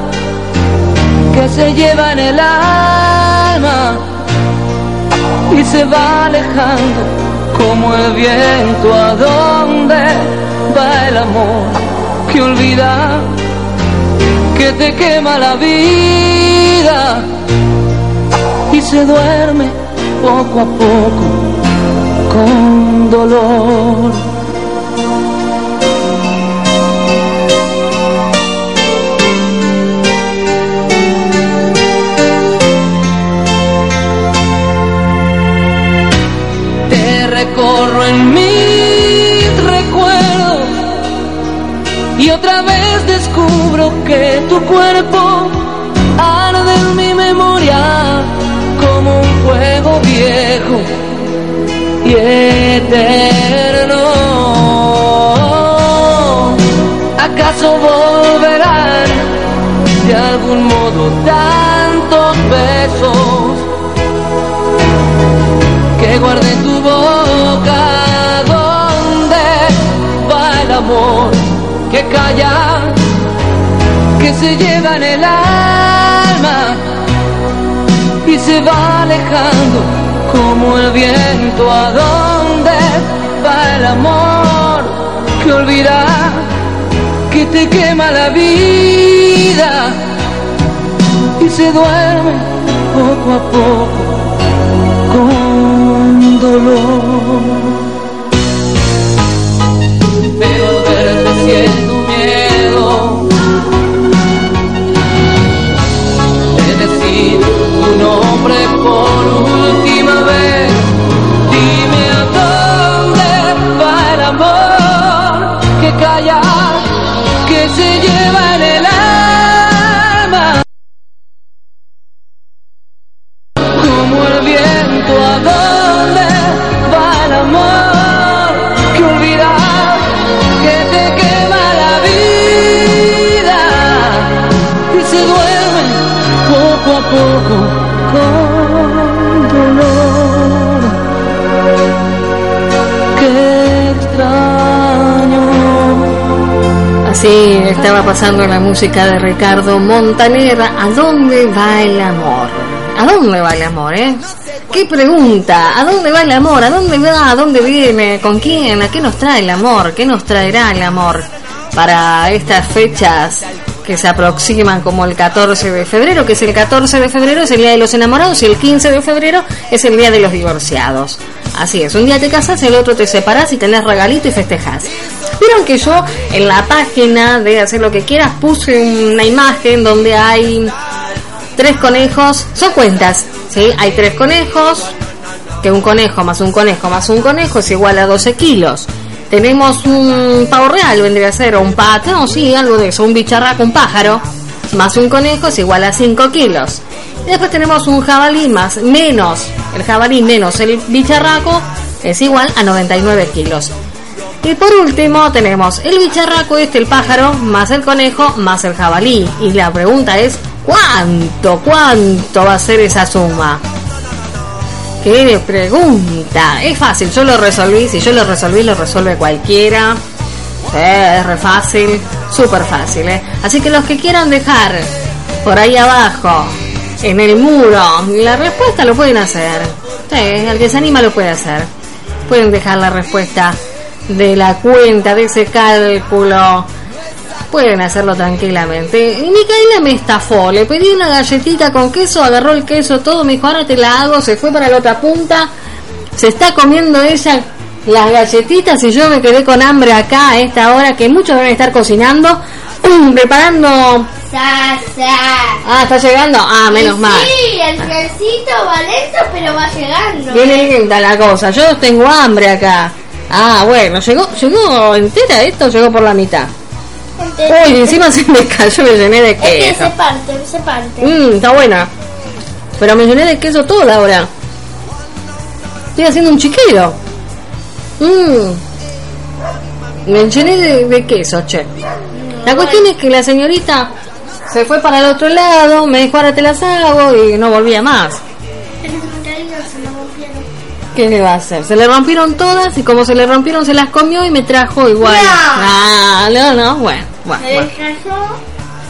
se lleva en el alma y se va alejando como el viento? ¿A dónde va el amor que olvida, que te quema la vida y se duerme poco a poco con dolor? Recorro en mis recuerdos y otra vez descubro que tu cuerpo arde en mi memoria como un fuego viejo y eterno. ¿Acaso volverán de algún modo tantos besos que guardé tu boca? ¿Dónde va el amor que calla, que se lleva en el alma y se va alejando? como el viento a dónde va el amor que olvida que te quema la vida y se duerme poco a poco con dolor pero verte siento miedo de decir tu nombre por última vez. Dime a dónde va el amor que calla, que se lleva Así estaba pasando la música de Ricardo Montaner. ¿A dónde va el amor? ¿A dónde va el amor, eh? ¿Qué pregunta? ¿A dónde va el amor? ¿A dónde va? ¿A dónde viene? ¿Con quién? ¿A qué nos trae el amor? ¿Qué nos traerá el amor para estas fechas que se aproximan como el 14 de febrero? Que es el 14 de febrero es el día de los enamorados y el 15 de febrero es el día de los divorciados. Así es, un día te casas, el otro te separas y tenés regalito y festejas. Vieron que yo en la página de hacer lo que quieras puse una imagen donde hay tres conejos, son cuentas, ¿sí? Hay tres conejos, que un conejo más un conejo más un conejo es igual a 12 kilos. Tenemos un pavo real, vendría a ser, o un pato, no, sí, algo de eso, un bicharraco, un pájaro, más un conejo es igual a 5 kilos. Y después tenemos un jabalí más, menos, el jabalí menos el bicharraco es igual a 99 kilos. Y por último tenemos el bicharraco, este el pájaro, más el conejo, más el jabalí. Y la pregunta es, ¿cuánto, cuánto va a ser esa suma? ¿Qué pregunta? Es fácil, yo lo resolví, si yo lo resolví, lo resuelve cualquiera. Es fácil, súper fácil, ¿eh? Así que los que quieran dejar por ahí abajo, en el muro, la respuesta lo pueden hacer. El que se anima lo puede hacer. Pueden dejar la respuesta de la cuenta, de ese cálculo. Pueden hacerlo tranquilamente. Y Micaela me estafó. Le pedí una galletita con queso, agarró el queso todo, me dijo, ahora te la hago, se fue para la otra punta. Se está comiendo ella las galletitas y yo me quedé con hambre acá a esta hora que muchos deben estar cocinando, preparando sa, sa. Ah, está llegando. Ah, menos Y mal. Sí, el trencito va lento, pero va llegando. Viene linda la cosa. Yo tengo hambre acá. Ah, bueno, llegó, llegó entera esto, llegó por la mitad. Entonces, Uy, encima se me cayó, me llené de Es que queso. se parte, se parte. Mmm, está buena. Pero me llené de queso toda ahora. Estoy haciendo un chiquero. Mmm. Me llené de, de queso, che. La cuestión es que la señorita se fue para el otro lado, me dijo ahora te las hago y no volvía más. ¿Qué le va a hacer? Se le rompieron todas y como se le rompieron se las comió y me trajo igual. No. Ah, no, no, bueno, bueno, Se bueno.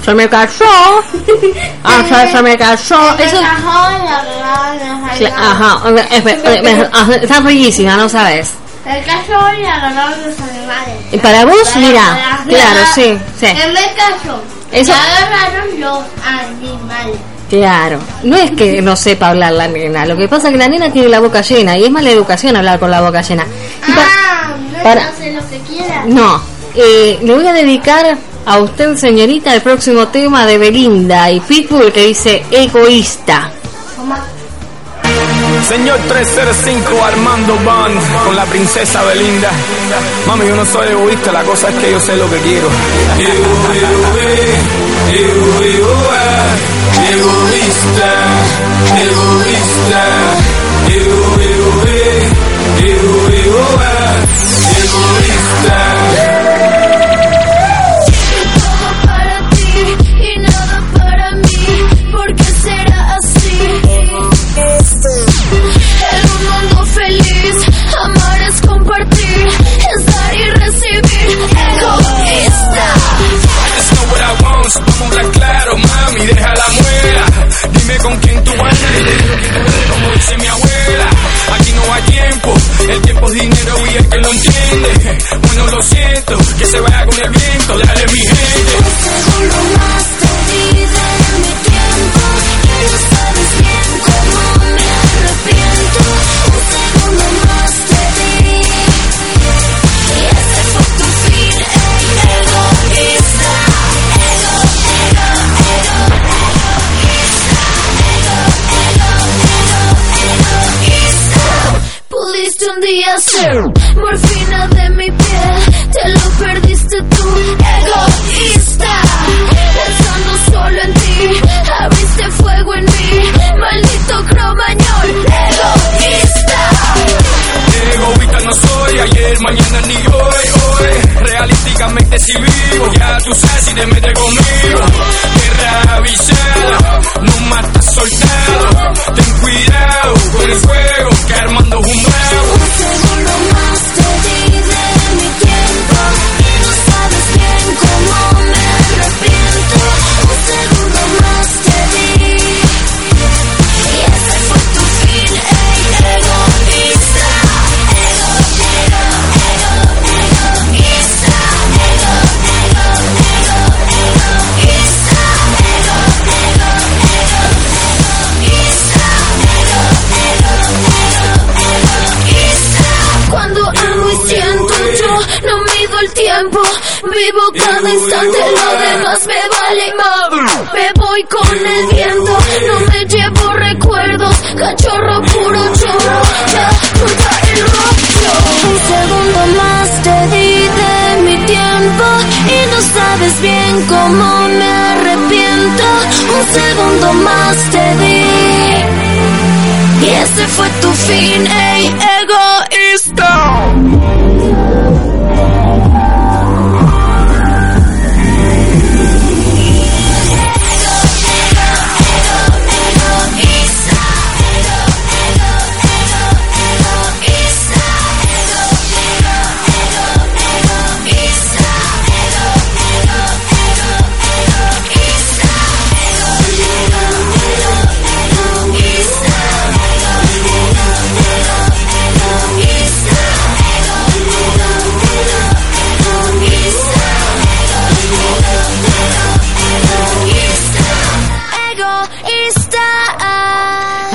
Se me cayó. Ah, se, se me cayó. Se Eso, encajó en la rana, Ajá, es- es- es- ajá, está riquísima, no sabes. Se cayó y agarraron los animales. Y para vos, Para- mira, para- claro, sí, sí. Se me cayó. Eso- Y agarraron los animales. Claro, no es que no sepa hablar la nena, lo que pasa es que la nena tiene la boca llena y es mala educación hablar con la boca llena. Y Ah, no para- hace lo que quiera. no, eh, le voy a dedicar a usted, señorita, el próximo tema de Belinda y Pitbull que dice egoísta. Señor 305 Armando Band con la princesa Belinda. Mami, yo no soy egoísta, la cosa es que yo sé lo que quiero. Egoísta, egoísta. Instante, lo demás me vale más Me voy con el viento, no me llevo recuerdos. Cachorro puro chorro, ya nunca el rollo Un segundo más te di de mi tiempo Y no sabes bien cómo me arrepiento. Un segundo más te di y ese fue tu fin, ey, egoísta.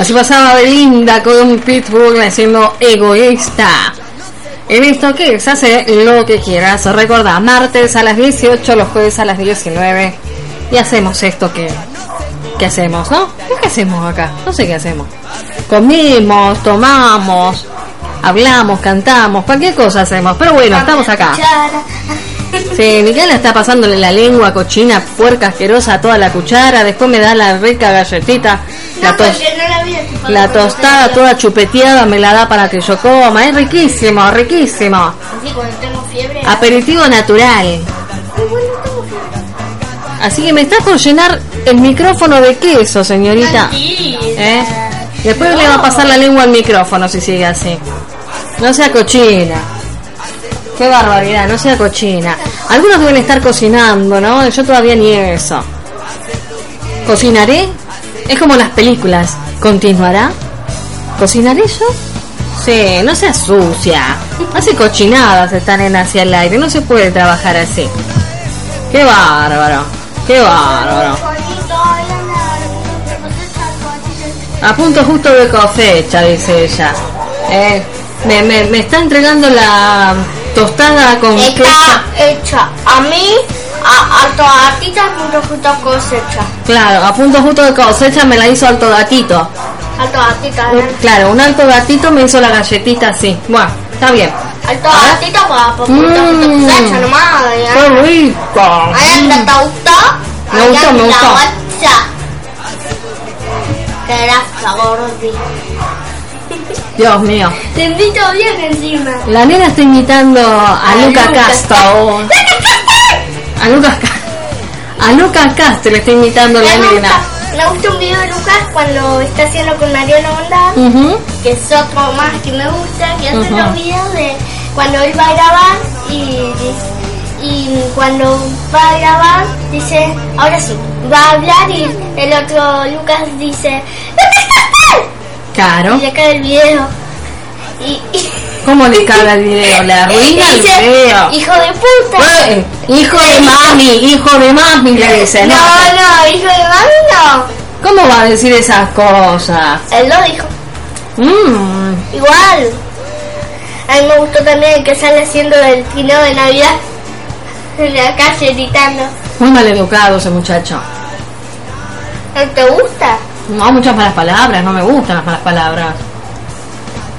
Así pasaba Belinda con Pitbull haciendo egoísta. En esto que se hace lo que quieras. Recordá, martes a las 18, los jueves a las 19. y hacemos esto que, que hacemos, ¿no? ¿Qué hacemos acá? No sé qué hacemos. Comimos, tomamos, hablamos, cantamos, cualquier cosa hacemos, pero bueno, estamos acá. Sí, Micaela está pasándole la lengua cochina, puerca, asquerosa a toda la cuchara, después me da la rica galletita, la, tos- la tostada toda chupeteada me la da para que yo coma, es riquísimo, riquísimo. Así cuando tengo fiebre. Aperitivo natural. Así que me está por llenar el micrófono de queso, señorita. ¿Eh? Después le va a pasar la lengua al micrófono si sigue así. No sea cochina. Qué barbaridad, no sea cochina. Algunos deben estar cocinando, ¿no? Yo todavía ni eso. ¿Cocinaré? Es como las películas. ¿Continuará? ¿Cocinaré yo? Sí, no sea sucia. Hace cochinadas están en hacia el aire. No se puede trabajar así. Qué bárbaro. Qué bárbaro. A punto justo de cosecha, dice ella. Eh, me, me, me está entregando la tostada con queso. Está hecha a mí, a, a toatitas punto justo cosecha. Claro, a punto justo de cosecha me la hizo alto gatito. A toatitas, Un- claro, un alto gatito me hizo la galletita así. Bueno, está bien. a toatitas para punto justo Mm. cosecha nomás. ¡Qué rico! Ay, anda, ¿te gustó? Me gustó, me gustó. gordi. Dios mío. Te invito bien encima. La nena está imitando a A Luca Luca Castro. A Lucas Ca- A Lucas Castro le está imitando la nena. me gusta un video de Lucas cuando está haciendo con Mariano Ujú. que es otro más que me gusta, que hace Ujú. los videos de cuando él va a grabar y, y cuando va a grabar dice, ahora sí, va a hablar y el otro Lucas dice, ¿dónde estás? Claro. Y cae el video. Y, y- ¿Cómo le caga el video? Le arruina y el dice, video. Hijo de puta. Eh, hijo de mami, hijo de mami, le dice. No, no, hijo de mami no. ¿Cómo va a decir esas cosas? Él lo dijo. Mm, Igual. A mí me gustó también el que sale haciendo el trineo de Navidad en la calle gritando. muy mal educado ese muchacho. ¿No te gusta? No, muchas malas palabras, no me gustan las malas palabras.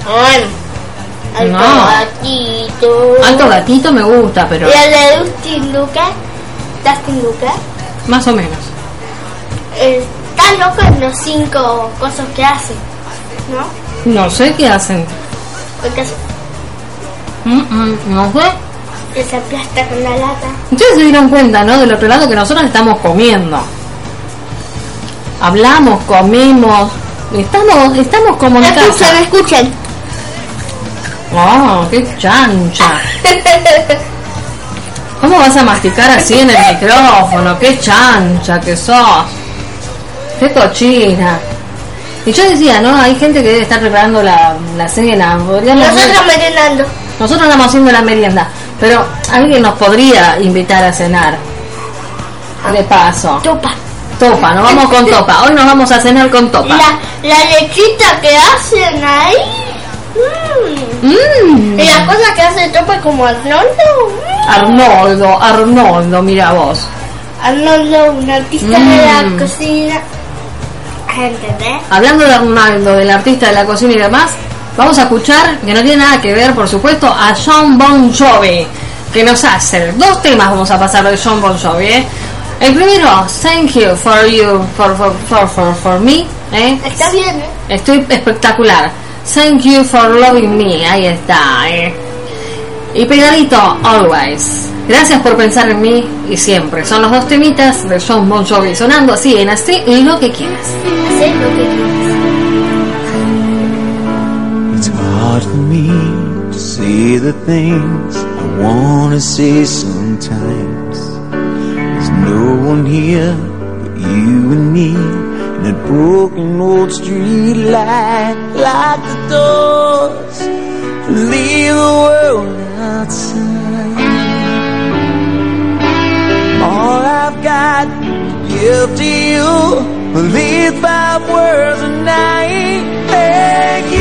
Bueno, alto No. gatito. Alto gatito me gusta, pero Y el de Dustin Lucas, Dustin Lucas, más o menos. eh, está loco en los cinco cosas que hace, ¿no? No sé qué hacen. Porque hace- Mm, mm, no sé. que se aplasta con la lata. Ustedes se dieron cuenta, ¿no? Del otro lado que nosotros estamos comiendo. Hablamos, comimos. Estamos, estamos como en Escuchen, casa. escuchen. Oh, qué chancha. ¿Cómo vas a masticar así en el micrófono? Qué chancha que sos. Qué cochina. Y yo decía, ¿no? Hay gente que debe estar preparando la, la cena. Podríamos Nosotros merendando. Nosotros estamos haciendo la merienda. Pero alguien nos podría invitar a cenar. De paso. Topa. Topa, nos vamos con topa. Hoy nos vamos a cenar con topa. La, la lechita que hacen ahí. Mm. Mm. Y las cosas que hace Topa como Arnoldo. Arnoldo, Arnoldo, mira vos. Arnoldo, un artista de Mm. la cocina. ¿Entendés? Hablando de Arnaldo, del artista de la cocina y demás, vamos a escuchar, que no tiene nada que ver, por supuesto, a John Bon Jovi, que nos hace dos temas vamos a pasar de John Bon Jovi. ¿eh? El primero, Thank You for You, for, for, for, for, for Me. ¿eh? Está bien, ¿eh? Estoy espectacular. Thank you for loving me. Ahí está. ¿eh? Y pegadito, always. Gracias por pensar en mí y siempre. Son los dos temitas de John Bon Jovi sonando así en así lo que quieras. Hacé lo que quieras. It's hard for me to say the things I wanna say sometimes. There's no one here but you and me that broken old street light. Lock the doors leave the world outside. All I've got to give to you are these five words and I thank you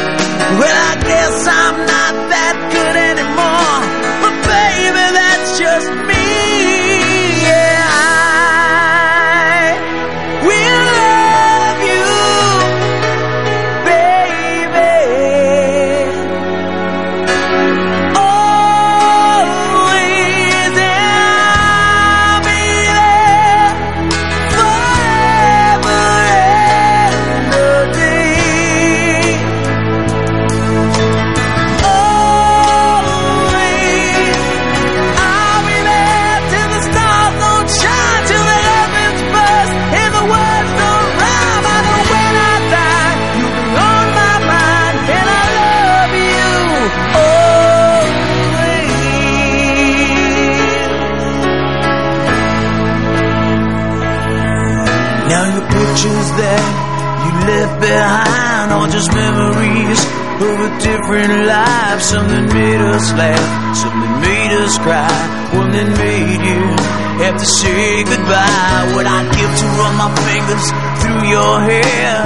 Well, I guess I'm not that good anymore, but baby, that's just me. Behind are just memories of a different life. Something made us laugh, something made us cry, one that made you have to say goodbye. What I'd give to run my fingers through your hair,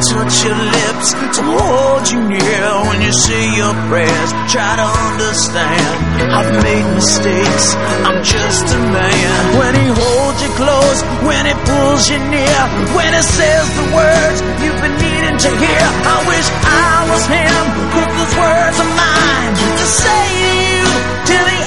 touch your lips, to hold you near when you say your prayers. Try to understand, I've made mistakes, I'm just a man. When he holds you close, when he pulls you near, when he says the words you've been needing to hear. I wish I was him, 'cause those words are mine to say to you.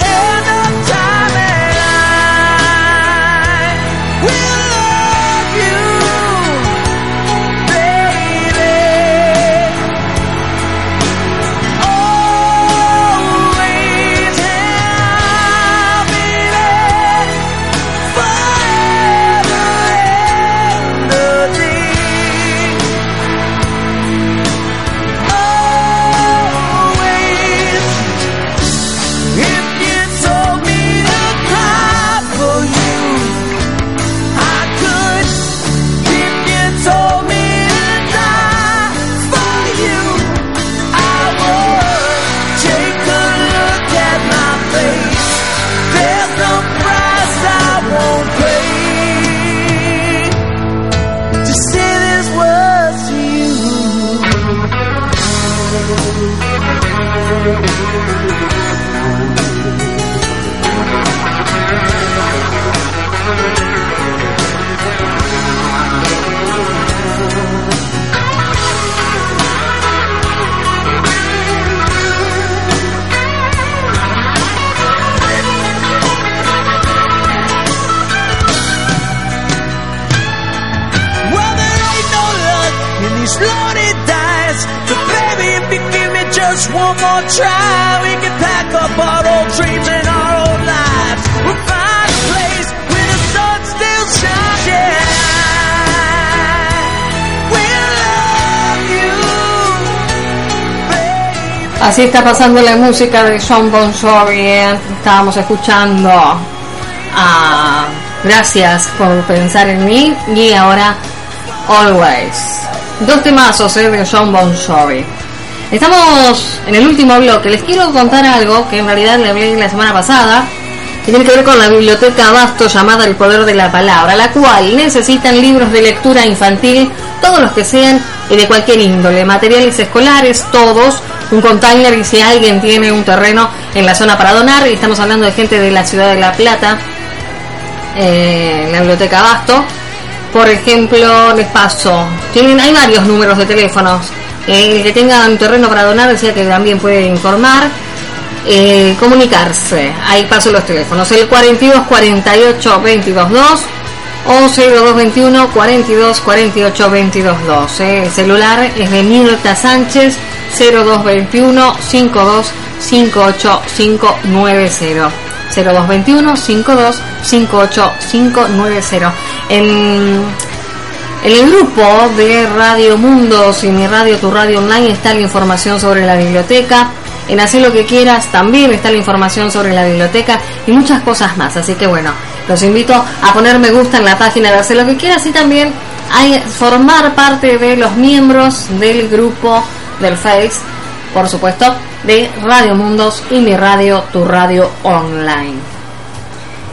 We'll find a place where the sun still shines. Así está pasando la música de John Bon. ¿eh? Estábamos escuchando a Gracias por pensar en mí y ahora Always. Dos temazos ¿eh? de John Bon. Estamos en el último bloque. Les quiero contar algo que en realidad le hablé la semana pasada. Que tiene que ver con la biblioteca Abasto llamada El Poder de la Palabra, la cual necesitan libros de lectura infantil, todos los que sean y de cualquier índole, materiales escolares, todos, un container y si alguien tiene un terreno en la zona para donar, y estamos hablando de gente de la ciudad de La Plata, eh, la biblioteca Abasto. Por ejemplo, les paso, tienen, hay varios números de teléfonos. Eh, que tenga un terreno para donar decía que también puede informar. Eh, comunicarse, ahí paso los teléfonos, el 42 48 22 2 o 0221 42 48 22 2. eh. El celular es de Mirta Sánchez 0221 52 58 590. 0221 52 58 590. En, en el grupo de Radio Mundos y mi radio, tu radio online está la información sobre la biblioteca. En Hacer lo que quieras también está la información sobre la biblioteca y muchas cosas más. Así que bueno, los invito a poner me gusta en la página de Hacer lo que quieras y también a formar parte de los miembros del grupo del Face, por supuesto, de Radio Mundos y mi radio, tu radio online.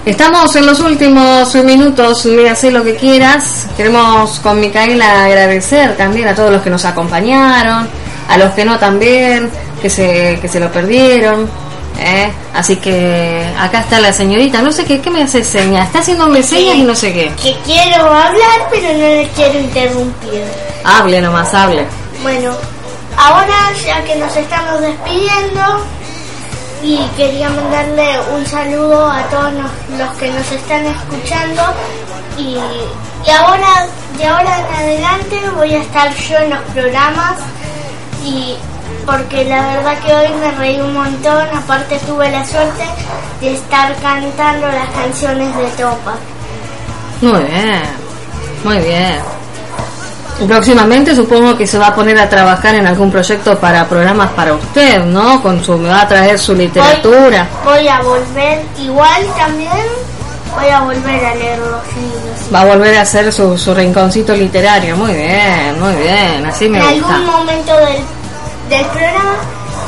Estamos en los últimos minutos de hacer lo que quieras. Queremos con Micaela agradecer también a todos los que nos acompañaron, a los que no también, que se, que se lo perdieron. ¿eh? Así que acá está la señorita, no sé qué, qué me hace señas, está haciéndome señas y no sé qué. Que quiero hablar, pero no le quiero interrumpir. Hable nomás, hable. Bueno, ahora ya que nos estamos despidiendo y quería mandarle un saludo a todos los, que nos están escuchando y, y ahora de ahora en adelante voy a estar yo en los programas y porque la verdad que hoy me reí un montón, aparte tuve la suerte de estar cantando las canciones de Topa. Muy bien, muy bien. Próximamente supongo que se va a poner a trabajar en algún proyecto para programas para usted, ¿no? Con su, me va a traer su literatura. Voy a volver, igual también voy a volver a leer los libros. Va a volver a hacer su, su rinconcito literario. Muy bien, muy bien. Así me en gusta. algún momento del, del programa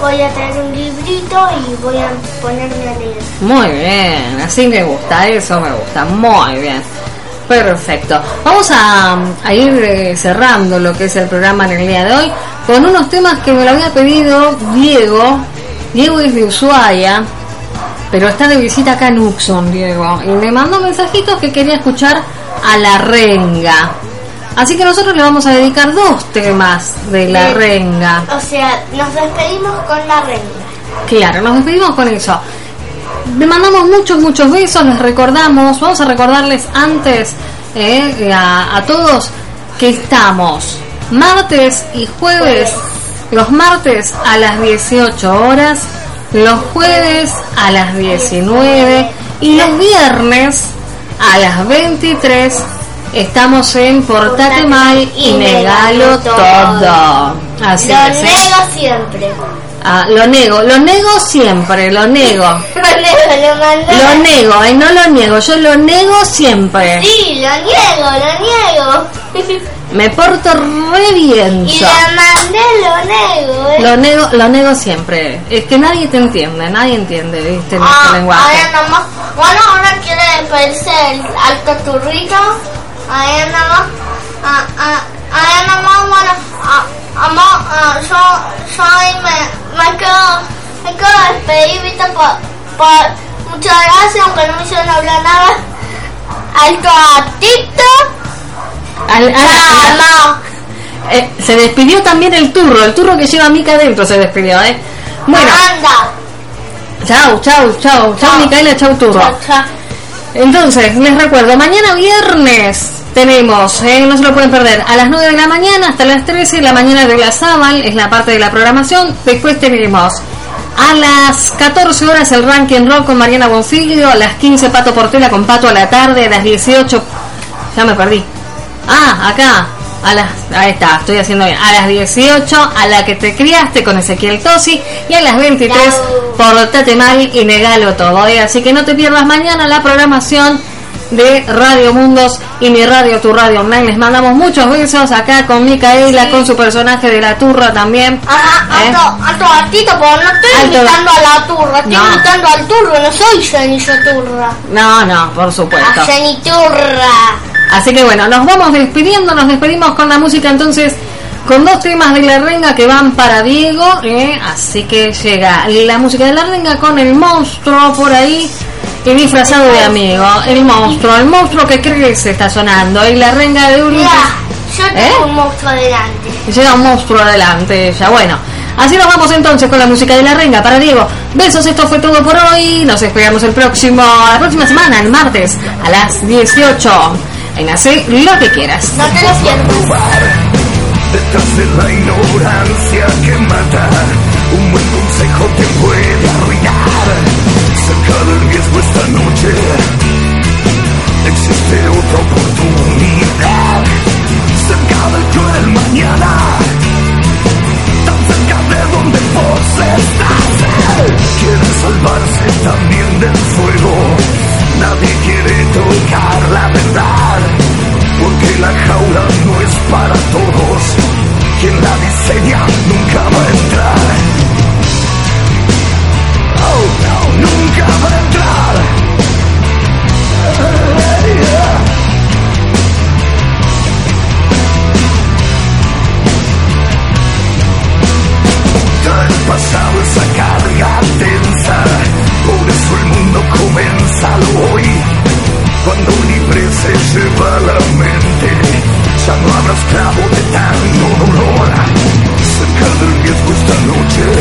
voy a traer un librito y voy a ponerme a leer. Muy bien, así me gusta, eso me gusta. Muy bien. Perfecto. Vamos a, a ir eh, cerrando lo que es el programa en el día de hoy con unos temas que me lo había pedido Diego. Diego es de Ushuaia, pero está de visita acá en Uxon, Diego. Y me mandó mensajitos que quería escuchar a la renga. Así que nosotros le vamos a dedicar dos temas de la renga. O sea, nos despedimos con la reina. Claro, nos despedimos con eso. Le mandamos muchos, muchos besos, les recordamos, vamos a recordarles antes eh, a, a todos que estamos martes y jueves, los martes a las 18 horas, los jueves a las 19 y los viernes a las 23 estamos en Portate Mal y Negalo Todo. Así Lo es. siempre. Ah, lo nego, lo nego siempre, lo nego. Lo nego, lo. Lo nego, no lo niego, yo lo nego siempre. Sí, lo niego, lo niego. Me porto re bien. Y la mandé, lo nego. ¿eh? Lo nego, lo nego siempre. Es que nadie te entiende, nadie entiende, viste, nuestro Ah, lenguaje. ahora nomás. Bueno, ahora quiere pedirse el alto turrito. Ahí nomás. Ah, ah, ahí nomás, bueno. Ah, amo, ah, yo, ahí me, me quedo, me quedo despedir, viste, por, por, muchas gracias, aunque no me hicieron hablar nada. Alto a Tito. Al- al- Ah, eh, se despidió también el turro, el turro que lleva Mica adentro se despidió, ¿eh? Bueno, Anda. chau, chau, chau, chau Micaela, chau turro. Entonces, les recuerdo, mañana viernes tenemos, eh, no se lo pueden perder, a las 9 de la mañana hasta las 13 de la mañana de la es la parte de la programación. Después tenemos A las 14 horas el ranking rock con Mariana Bonfiglio, a las 15 Pato Portela con Pato a la tarde, a las 18 ya me perdí. Ah, acá. A las, ahí está, estoy haciendo bien. A las 18, a la que te criaste con Ezequiel Tosi. Y a las 23, portate mal y negalo todo. ¿eh? Así que no te pierdas mañana la programación de Radio Mundos y mi radio, tu radio online. Les mandamos muchos besos acá con Micaela, con su personaje de la turra también. Ajá, ¿Eh? alto, alto gatito, pero no estoy Alto imitando a la turra, estoy No. imitando al turro, no soy yo turra. No, no, por supuesto. A Jenny turra. Así que bueno, nos vamos despidiendo, nos despedimos con la música entonces con dos temas de la renga que van para Diego, ¿eh? así que llega la música de la renga con el monstruo por ahí y disfrazado de amigo, el monstruo, el monstruo que crece está sonando y la renga de Mira, yo tengo ¿Eh? un monstruo adelante. llega un monstruo adelante ella, bueno. Así nos vamos entonces con la música de la renga para Diego. Besos, esto fue todo por hoy. Nos esperamos el próximo, la próxima semana, el martes, a las 18. En Hace lo que quieras. No te lo pierdas. Detrás de la ignorancia que mata, un buen consejo te puede arruinar. Cerca del riesgo esta noche, existe otra oportunidad. Cerca del cruel mañana, tan cerca de donde vos estás. Quieren salvarse también del fuego, Nadie quiere tocar la verdad, porque la jaula no es para todos. Quien la diseña nunca va a entrar. Oh, no, nunca va a entrar. hoy. Cuando libre se lleva la mente, ya no habrá esclavo de tanto dolor. Cerca del riesgo esta noche.